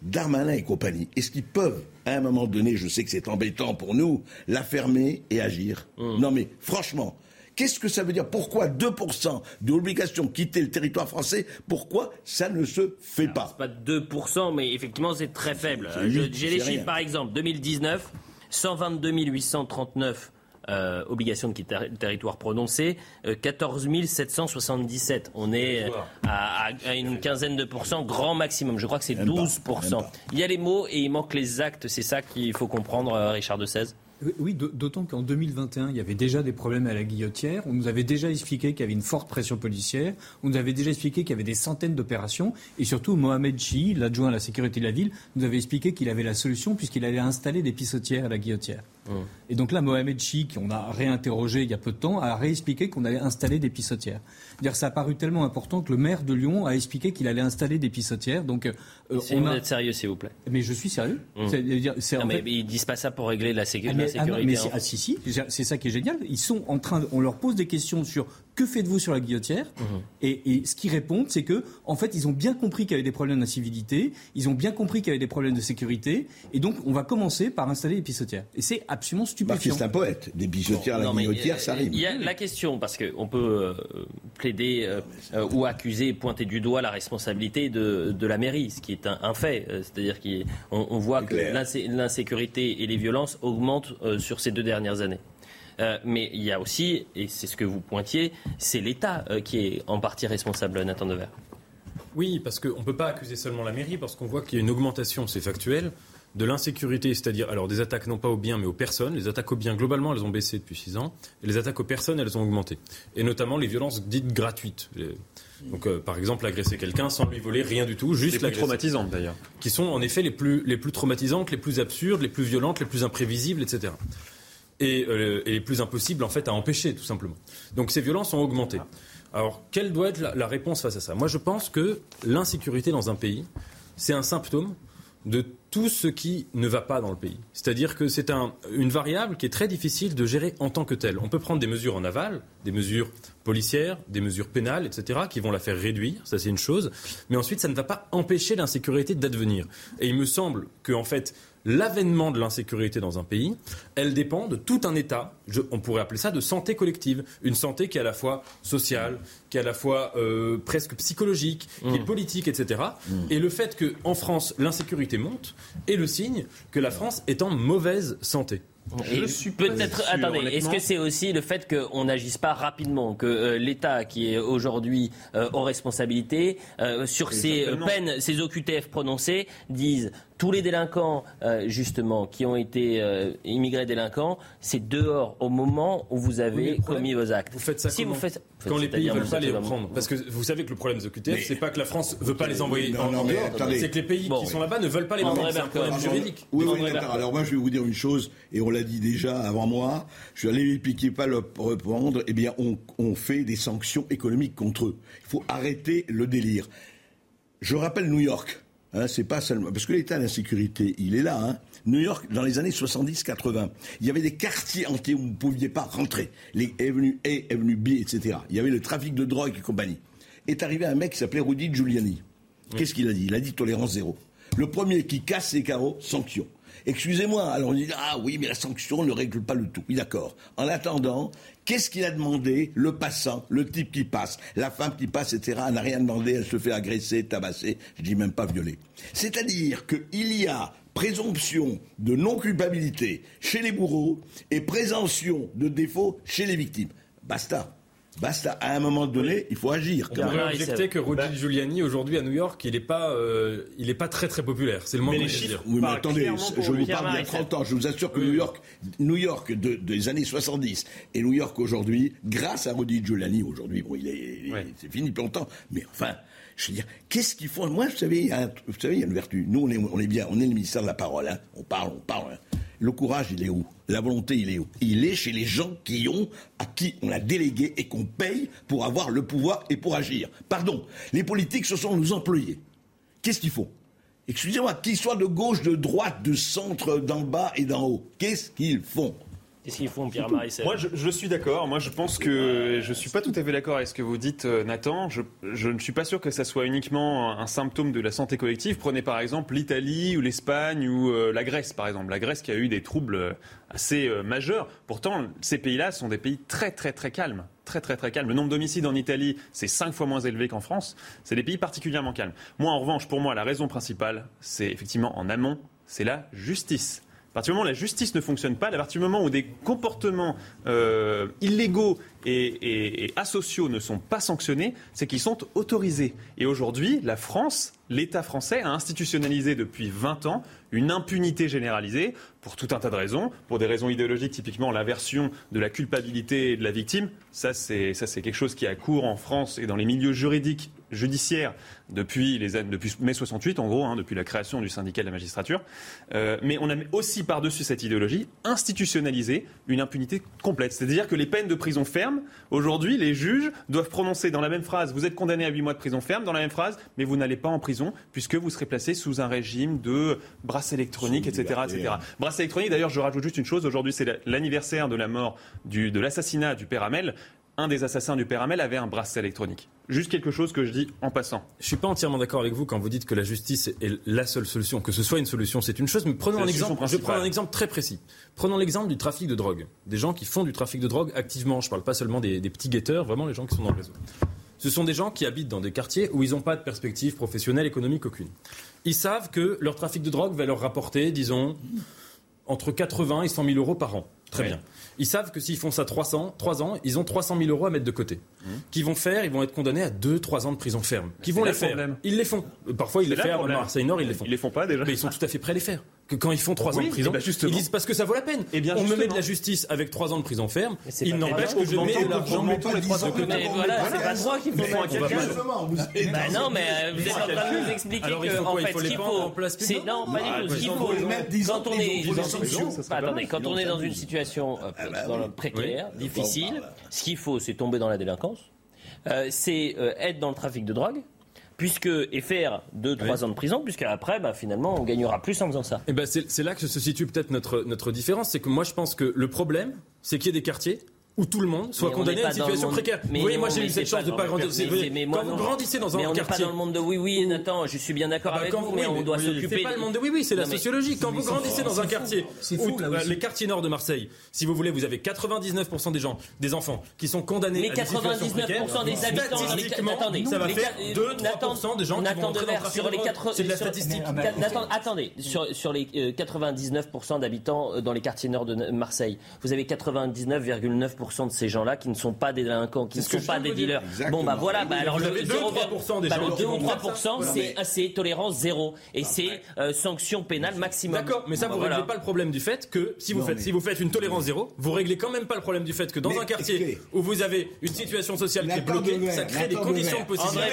Darmanin et compagnie, est-ce qu'ils peuvent, à un moment donné, je sais que c'est embêtant pour nous, la fermer et agir hum. Non mais franchement, Qu'est-ce que ça veut dire? Pourquoi 2% de l'obligation de quitter le territoire français Pourquoi ça ne se fait pas? pas 2%, mais effectivement, c'est très faible. J'ai les chiffres, par exemple, 2019, 122 839 euh, obligation de quitter le territoire prononcée, 14 euh, 777. On est à, une quinzaine de pourcents, grand maximum. Je crois que c'est 12 Il y a les mots et il manque les actes. C'est ça qu'il faut comprendre, euh, Richard de 16 oui, d'autant qu'en 2021, il y avait déjà des problèmes à la guillotière. On nous avait déjà expliqué qu'il y avait une forte pression policière. On nous avait déjà expliqué qu'il y avait des centaines d'opérations. Et surtout, Mohamed Chi, l'adjoint à la sécurité de la ville, nous avait expliqué qu'il avait la solution puisqu'il allait installer des pissotières à la guillotière. Et donc là, Mohamed Chi, qu'on a réinterrogé il y a peu de temps, a réexpliqué qu'on allait installer des pissotières. Dire, ça a paru tellement important que le maire de Lyon a expliqué qu'il allait installer des pissotières. Donc, euh, on a... sérieux, s'il vous plaît. Mais je suis sérieux. Mmh. Non, mais ils disent pas ça pour régler la, sécurité. Ah, mais, ah, si, si, c'est ça qui est génial. Ils sont en train, on leur pose des questions sur que faites-vous sur la guillotière mmh. et, ce qu'ils répondent, c'est que, en fait, ils ont bien compris qu'il y avait des problèmes d'incivilité, ils ont bien compris qu'il y avait des problèmes de sécurité, et donc on va commencer par installer des pissotières. Et c'est absolument stupéfiant. c'est un poète. Des bijoutières à la guillotière, ça rime. Il y a la question, parce qu'on peut euh, plaider euh, ou accuser, pointer du doigt la responsabilité de, la mairie, ce qui est un, fait. Euh, c'est-à-dire qu'on on voit que l'insécurité et les violences augmentent sur ces deux dernières années. Mais il y a aussi, et c'est ce que vous pointiez, c'est l'État qui est en partie responsable, Nathan Dever. Oui, parce qu'on ne peut pas accuser seulement la mairie, parce qu'on voit qu'il y a une augmentation, c'est factuel, de l'insécurité, c'est-à-dire alors des attaques non pas aux biens mais aux personnes. Les attaques aux biens globalement elles ont baissé depuis 6 ans et les attaques aux personnes elles ont augmenté. Et notamment les violences dites gratuites. Donc euh, par exemple agresser quelqu'un sans lui voler rien du tout, juste les plus traumatisantes d'ailleurs. Qui sont en effet les plus, les plus traumatisantes, les plus absurdes, les plus violentes, les plus imprévisibles, etc. Et, euh, et plus impossibles en fait à empêcher tout simplement. Donc ces violences ont augmenté. Alors, quelle doit être la réponse face à ça? Moi, je pense que l'insécurité dans un pays, c'est un symptôme de tout ce qui ne va pas dans le pays. C'est-à-dire que c'est une variable qui est très difficile de gérer en tant que telle. On peut prendre des mesures en aval, des mesures policières, des mesures pénales, etc., qui vont la faire réduire, ça c'est une chose, mais ensuite ça ne va pas empêcher l'insécurité d'advenir. Et il me semble que, en fait, l'avènement de l'insécurité dans un pays, elle dépend de tout un État, on pourrait appeler ça de santé collective, une santé qui est à la fois sociale, qui est à la fois euh, presque psychologique, qui est mmh. politique, etc. Mmh. Et le fait qu'en France, l'insécurité monte est le signe que la France est en mauvaise santé. Je suis peut-être. Attendez, est-ce que c'est aussi le fait qu'on n'agisse pas rapidement, que euh, l'État, qui est aujourd'hui euh, aux responsabilités, sur ces peines, ces OQTF prononcées, disent tous les délinquants, euh, justement, qui ont été euh, immigrés délinquants, c'est dehors au moment où vous avez commis vos actes. Vous faites ça si vous faites, quand les pays ne veulent pas les reprendre. Parce que vous savez que le problème des OQTF, c'est pas que la France ne veut pas les envoyer en, dehors, c'est que les pays qui sont là-bas ne veulent pas les reprendre. C'est un problème juridique. Oui, oui, Alors moi, je vais vous dire une chose, et on l'a dit déjà avant moi, je suis allé piquer pas le reprendre, eh bien, on, on fait des sanctions économiques contre eux. Il faut arrêter le délire. Je rappelle New York. Hein, c'est pas seulement parce que l'état d'insécurité, il est là. Hein. New York, dans les années 70-80, il y avait des quartiers entiers où vous ne pouviez pas rentrer. Les avenues A, avenues B, etc. Il y avait le trafic de drogue et compagnie. Est arrivé un mec qui s'appelait Rudy Giuliani. Qu'est-ce qu'il a dit? Il a dit tolérance zéro. Le premier qui casse les carreaux, sanction. Excusez-moi, alors on dit ah oui, mais la sanction ne règle pas le tout. Oui, d'accord. En attendant, qu'est-ce qu'il a demandé Le passant, le type qui passe, la femme qui passe, etc. n'a rien demandé, elle se fait agresser, tabasser, je dis même pas violer. C'est-à-dire qu'il y a présomption de non-culpabilité chez les bourreaux et présomption de défaut chez les victimes. Basta. Basta. À un moment donné, il faut agir. On pourrait objecter que Rudy bah- Giuliani, aujourd'hui à New York, il n'est pas, euh, il est pas très très populaire. C'est le moins qu'on dire. Oui, mais attendez, je vous parle d'il y a 30 ans. Je vous assure que New York, New York de, des années 70 et New York aujourd'hui, grâce à Rudy Giuliani, aujourd'hui, bon, il est, c'est fini depuis longtemps. Mais enfin, je veux dire, qu'est-ce qu'ils font? Moi, vous savez, il y a, vous savez, il y a une vertu. Nous, on est, on est bien, on est le ministère de la parole. Hein. On parle, on parle. Hein. Le courage, il est où? La volonté, il est où? Il est chez les gens qui ont, à qui on a délégué et qu'on paye pour avoir le pouvoir et pour agir. Pardon, les politiques, ce sont nos employés. Qu'est-ce qu'ils font? Excusez-moi, qu'ils soient de gauche, de droite, de centre, d'en bas et d'en haut, qu'est-ce qu'ils font? Qu'est-ce qu'ils font, Pierre Moi, je, suis d'accord. Moi, je pense que je suis pas tout à fait d'accord avec ce que vous dites, euh, Nathan. Je, ne suis pas sûr que ça soit uniquement un symptôme de la santé collective. Prenez par exemple l'Italie ou l'Espagne ou euh, la Grèce, par exemple. La Grèce qui a eu des troubles euh, assez majeurs. Pourtant, ces pays-là sont des pays très, très, très calmes. Très, très, très. Le nombre d'homicides en Italie, c'est cinq fois moins élevé qu'en France. C'est des pays particulièrement calmes. Moi, en revanche, pour moi, la raison principale, c'est effectivement en amont, c'est la justice. À partir du moment où la justice ne fonctionne pas, à partir du moment où des comportements euh, illégaux et, asociaux ne sont pas sanctionnés, c'est qu'ils sont autorisés. Et aujourd'hui, la France, l'État français a institutionnalisé depuis 20 ans une impunité généralisée pour tout un tas de raisons, pour des raisons idéologiques, typiquement l'inversion de la culpabilité de la victime. Ça, c'est quelque chose qui a cours en France et dans les milieux juridiques judiciaires depuis, les, depuis mai 68, en gros, hein, depuis la création du syndicat de la magistrature. Euh, mais on a aussi par-dessus cette idéologie institutionnalisé une impunité complète. C'est-à-dire que les peines de prison ferme, aujourd'hui, les juges doivent prononcer dans la même phrase, vous êtes condamné à 8 mois de prison ferme, dans la même phrase, mais vous n'allez pas en prison, puisque vous serez placé sous un régime de brasse électronique, etc. etc. Brasse électronique, d'ailleurs, je rajoute juste une chose, aujourd'hui c'est l'anniversaire de la mort, du, de l'assassinat du père Hamel un des assassins du père Hamel avait un bracelet électronique. Juste quelque chose que je dis en passant. Je suis pas entièrement d'accord avec vous quand vous dites que la justice est la seule solution. Que ce soit une solution, c'est une chose. Mais prenons un exemple. Je prends un exemple très précis. Prenons l'exemple du trafic de drogue. Des gens qui font du trafic de drogue activement. Je parle pas seulement des, des petits guetteurs, vraiment les gens qui sont dans le réseau. Ce sont des gens qui habitent dans des quartiers où ils n'ont pas de perspective professionnelle, économique aucune. Ils savent que leur trafic de drogue va leur rapporter, disons, entre 80 et 100 000 euros par an. Très bien. Ils savent que s'ils font ça 300, 3 ans, ils ont 300 000 euros à mettre de côté. Mmh. Qu'ils vont faire, ils vont être condamnés à 2-3 ans de prison ferme. Qui vont les faire. Ils les font. Parfois, ils les font. À Marseille Nord, ils les font. Ils les font pas déjà. Mais ils sont tout à fait prêts à les faire que quand ils font trois ans de prison, eh ben, ils disent parce que ça vaut la peine. Et eh bien on me met de la justice avec trois ans de prison ferme. Il n'empêche que je mets de l'argent tous les trois ans. Mais voilà, c'est pas qu'il faut quelqu'un. Bah non, mais euh, vous êtes en train de nous expliquer que en fait, ce qu'il faut, non, pas du tout. Ce qu'il faut, quand on est, attendez, quand on est dans une situation euh, ah bah précaire, difficile, ce qu'il faut, c'est tomber dans la délinquance. Euh, c'est être dans le trafic de drogue puisque et faire 2-3 ans de prison, puisque après, bah, finalement, on gagnera plus en faisant ça. Et eh ben c'est là que se situe peut-être notre, notre différence, c'est que moi je pense que le problème, c'est qu'il y ait des quartiers où tout le monde soit condamné à une situation précaire. Mais vous voyez, moi j'ai eu cette chance de ne pas grandir. Quand vous grandissez dans un quartier. Mais on n'est pas dans le monde de oui, oui, Nathan, je suis bien d'accord ah bah avec vous, mais on doit s'occuper. C'est pas le monde de oui, oui, c'est la sociologie. Quand vous grandissez dans un quartier, les quartiers nord de Marseille, si vous voulez, vous avez 99% des gens, des enfants, qui sont condamnés à des situations précaires. Mais 99% des habitants, attendez, ça va faire 2-3% des gens qui vont entrer dans sur les C'est de la statistique. Attendez, sur les 99% d'habitants dans les quartiers nord de Marseille, vous avez 99,9% de ces gens-là qui ne sont pas des délinquants, qui ne sont pas des dealers. Bon, bah voilà, bah alors le 2 3% bah, le 2 ou 3%, c'est tolérance zéro. Et c'est euh, sanction pénale maximum. D'accord, mais ça, vous ne réglez pas le problème du fait que si vous, faites, si vous faites une tolérance zéro, vous réglez quand même pas le problème du fait que dans un quartier où vous avez une situation sociale qui est bloquée, ça crée des conditions de possibilité.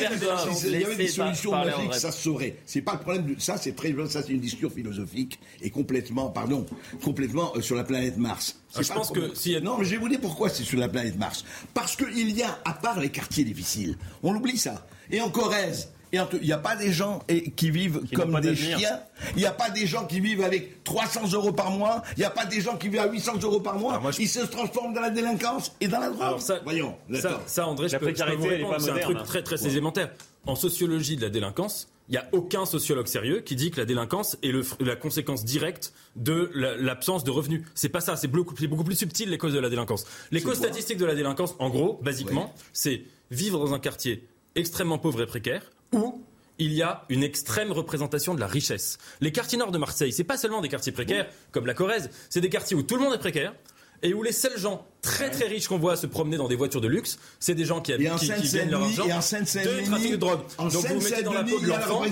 Il y avait des solutions magiques, ça se saurait. C'est pas le problème. Ça, c'est très, ça, c'est une discussion philosophique et complètement, pardon, complètement euh, sur la planète Mars. Ah, je pense que si non, mais je vais vous dire pourquoi c'est sur la planète Mars. Parce qu'il y a, à part les quartiers difficiles, on oublie ça. Et en Corrèze, Et il n'y a pas des gens qui vivent comme des chiens. Il n'y a pas des gens qui vivent avec 300 euros par mois. Il n'y a pas des gens qui vivent à 800 euros par mois. Ils se transforment dans la délinquance et dans la drogue. Alors ça, Voyons. Ça, ça, André, je peux, je peux vous répondre. C'est un truc hein. très, très élémentaire. En sociologie de la délinquance, il n'y a aucun sociologue sérieux qui dit que la délinquance est le, la conséquence directe de l'absence de revenus. C'est pas ça, c'est beaucoup, beaucoup, plus subtil les causes de la délinquance. Les causes statistiques de la délinquance, en gros, basiquement, c'est vivre dans un quartier extrêmement pauvre et précaire où il y a une extrême représentation de la richesse. Les quartiers nord de Marseille, c'est pas seulement des quartiers précaires comme la Corrèze, c'est des quartiers où tout le monde est précaire et où les seuls gens très très riches qu'on voit se promener dans des voitures de luxe, c'est des gens qui, qui, qui gagnent leur argent de trafic de drogue. En Donc vous mettez dans la peau de l'enfant.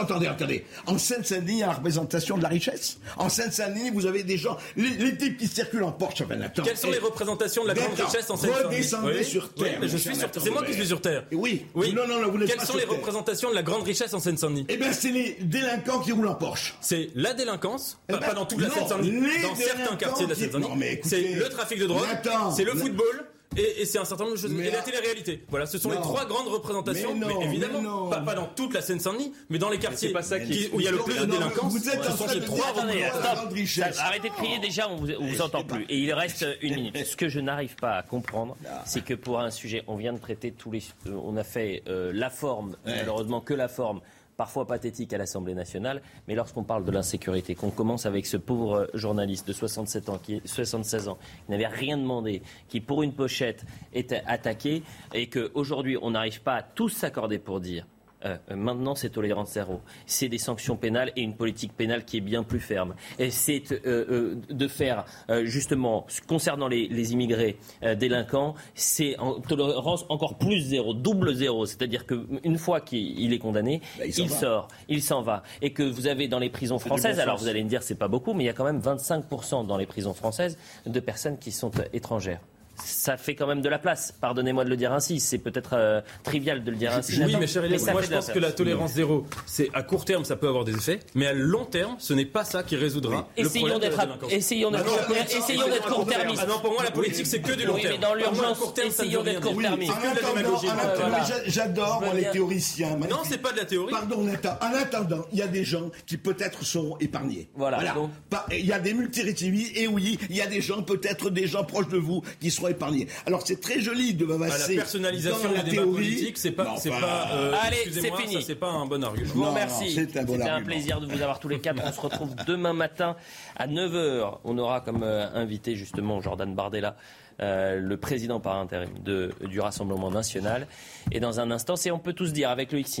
Attendez, attendez. En Seine-Saint-Denis, il y a la représentation de la richesse. En Seine-Saint-Denis, vous avez des gens, les, types qui circulent en Porsche. Quelles sont les représentations de la grande richesse en Seine-Saint-Denis? Redescendez sur terre. je suis sur C'est moi qui suis sur terre. Oui. Oui. Non, non, vous Quelles sont les représentations de la grande richesse en Seine-Saint-Denis? Eh bien, c'est les délinquants qui roulent en Porsche. C'est la délinquance, pas dans toute la Seine-Saint-Denis, dans certains quartiers de la Seine-Saint-Denis. C'est le trafic de drogue, c'est le football et, c'est un certain nombre de choses. et la télé-réalité. Voilà, ce sont les trois grandes représentations. Mais, évidemment, pas, dans toute la Seine-Saint-Denis, mais dans les quartiers pas ça qui, où il y a le plus de délinquance. Vous êtes ce sont ces trois représentations. Arrêtez de crier déjà, on vous, vous entend plus. Et il reste <laughs> une minute. Ce que je n'arrive pas à comprendre, c'est que pour un sujet, on vient de traiter tous les. On a fait euh, la forme, malheureusement que la forme parfois pathétique à l'Assemblée nationale, mais lorsqu'on parle de l'insécurité, qu'on commence avec ce pauvre journaliste de 67 ans, qui 76 ans, qui n'avait rien demandé, qui pour une pochette était attaqué, et qu'aujourd'hui on n'arrive pas à tous s'accorder pour dire euh, maintenant, c'est tolérance zéro. C'est des sanctions pénales et une politique pénale qui est bien plus ferme. Et c'est euh, euh, de faire, justement, concernant les, immigrés délinquants, c'est en tolérance encore plus zéro, double zéro. C'est-à-dire qu'une fois qu'il est condamné, bah, il, sort, il s'en va. Et que vous avez dans les prisons françaises, alors vous allez me dire c'est pas beaucoup, mais il y a quand même 25% dans les prisons françaises de personnes qui sont étrangères ça fait quand même de la place. Pardonnez-moi de le dire ainsi. C'est peut-être euh, trivial de le dire ainsi. Oui, mais cher moi je pense que la tolérance zéro, c'est à court terme, ça peut avoir des effets, mais à long terme, ce n'est pas ça qui résoudra le problème de la délinquance. Essayons d'être essayons d'être court-termistes. Ah non, pour moi, la politique, c'est que du long terme. mais dans l'urgence, essayons d'être court-termistes. J'adore, les théoriciens. Non, c'est pas de la théorie. Pardon, en attendant, il y a des gens qui peut-être seront épargnés. Voilà. Il y a des multirécidivistes, et oui, il y a des gens, peut-être des gens proches de vous, qui seront épargnés. Alors c'est très joli de m'avancer. la personnalisation des débats politiques, c'est pas, c'est pas. Euh, Allez, c'est fini. C'est pas un bon argument. Je vous remercie. C'était un, plaisir de vous avoir tous les quatre. On se retrouve <laughs> demain matin à 9h. On aura comme euh, invité justement Jordan Bardella. Euh, le président par intérim de, du Rassemblement national. Et dans un instant, c'est on peut tous dire avec le X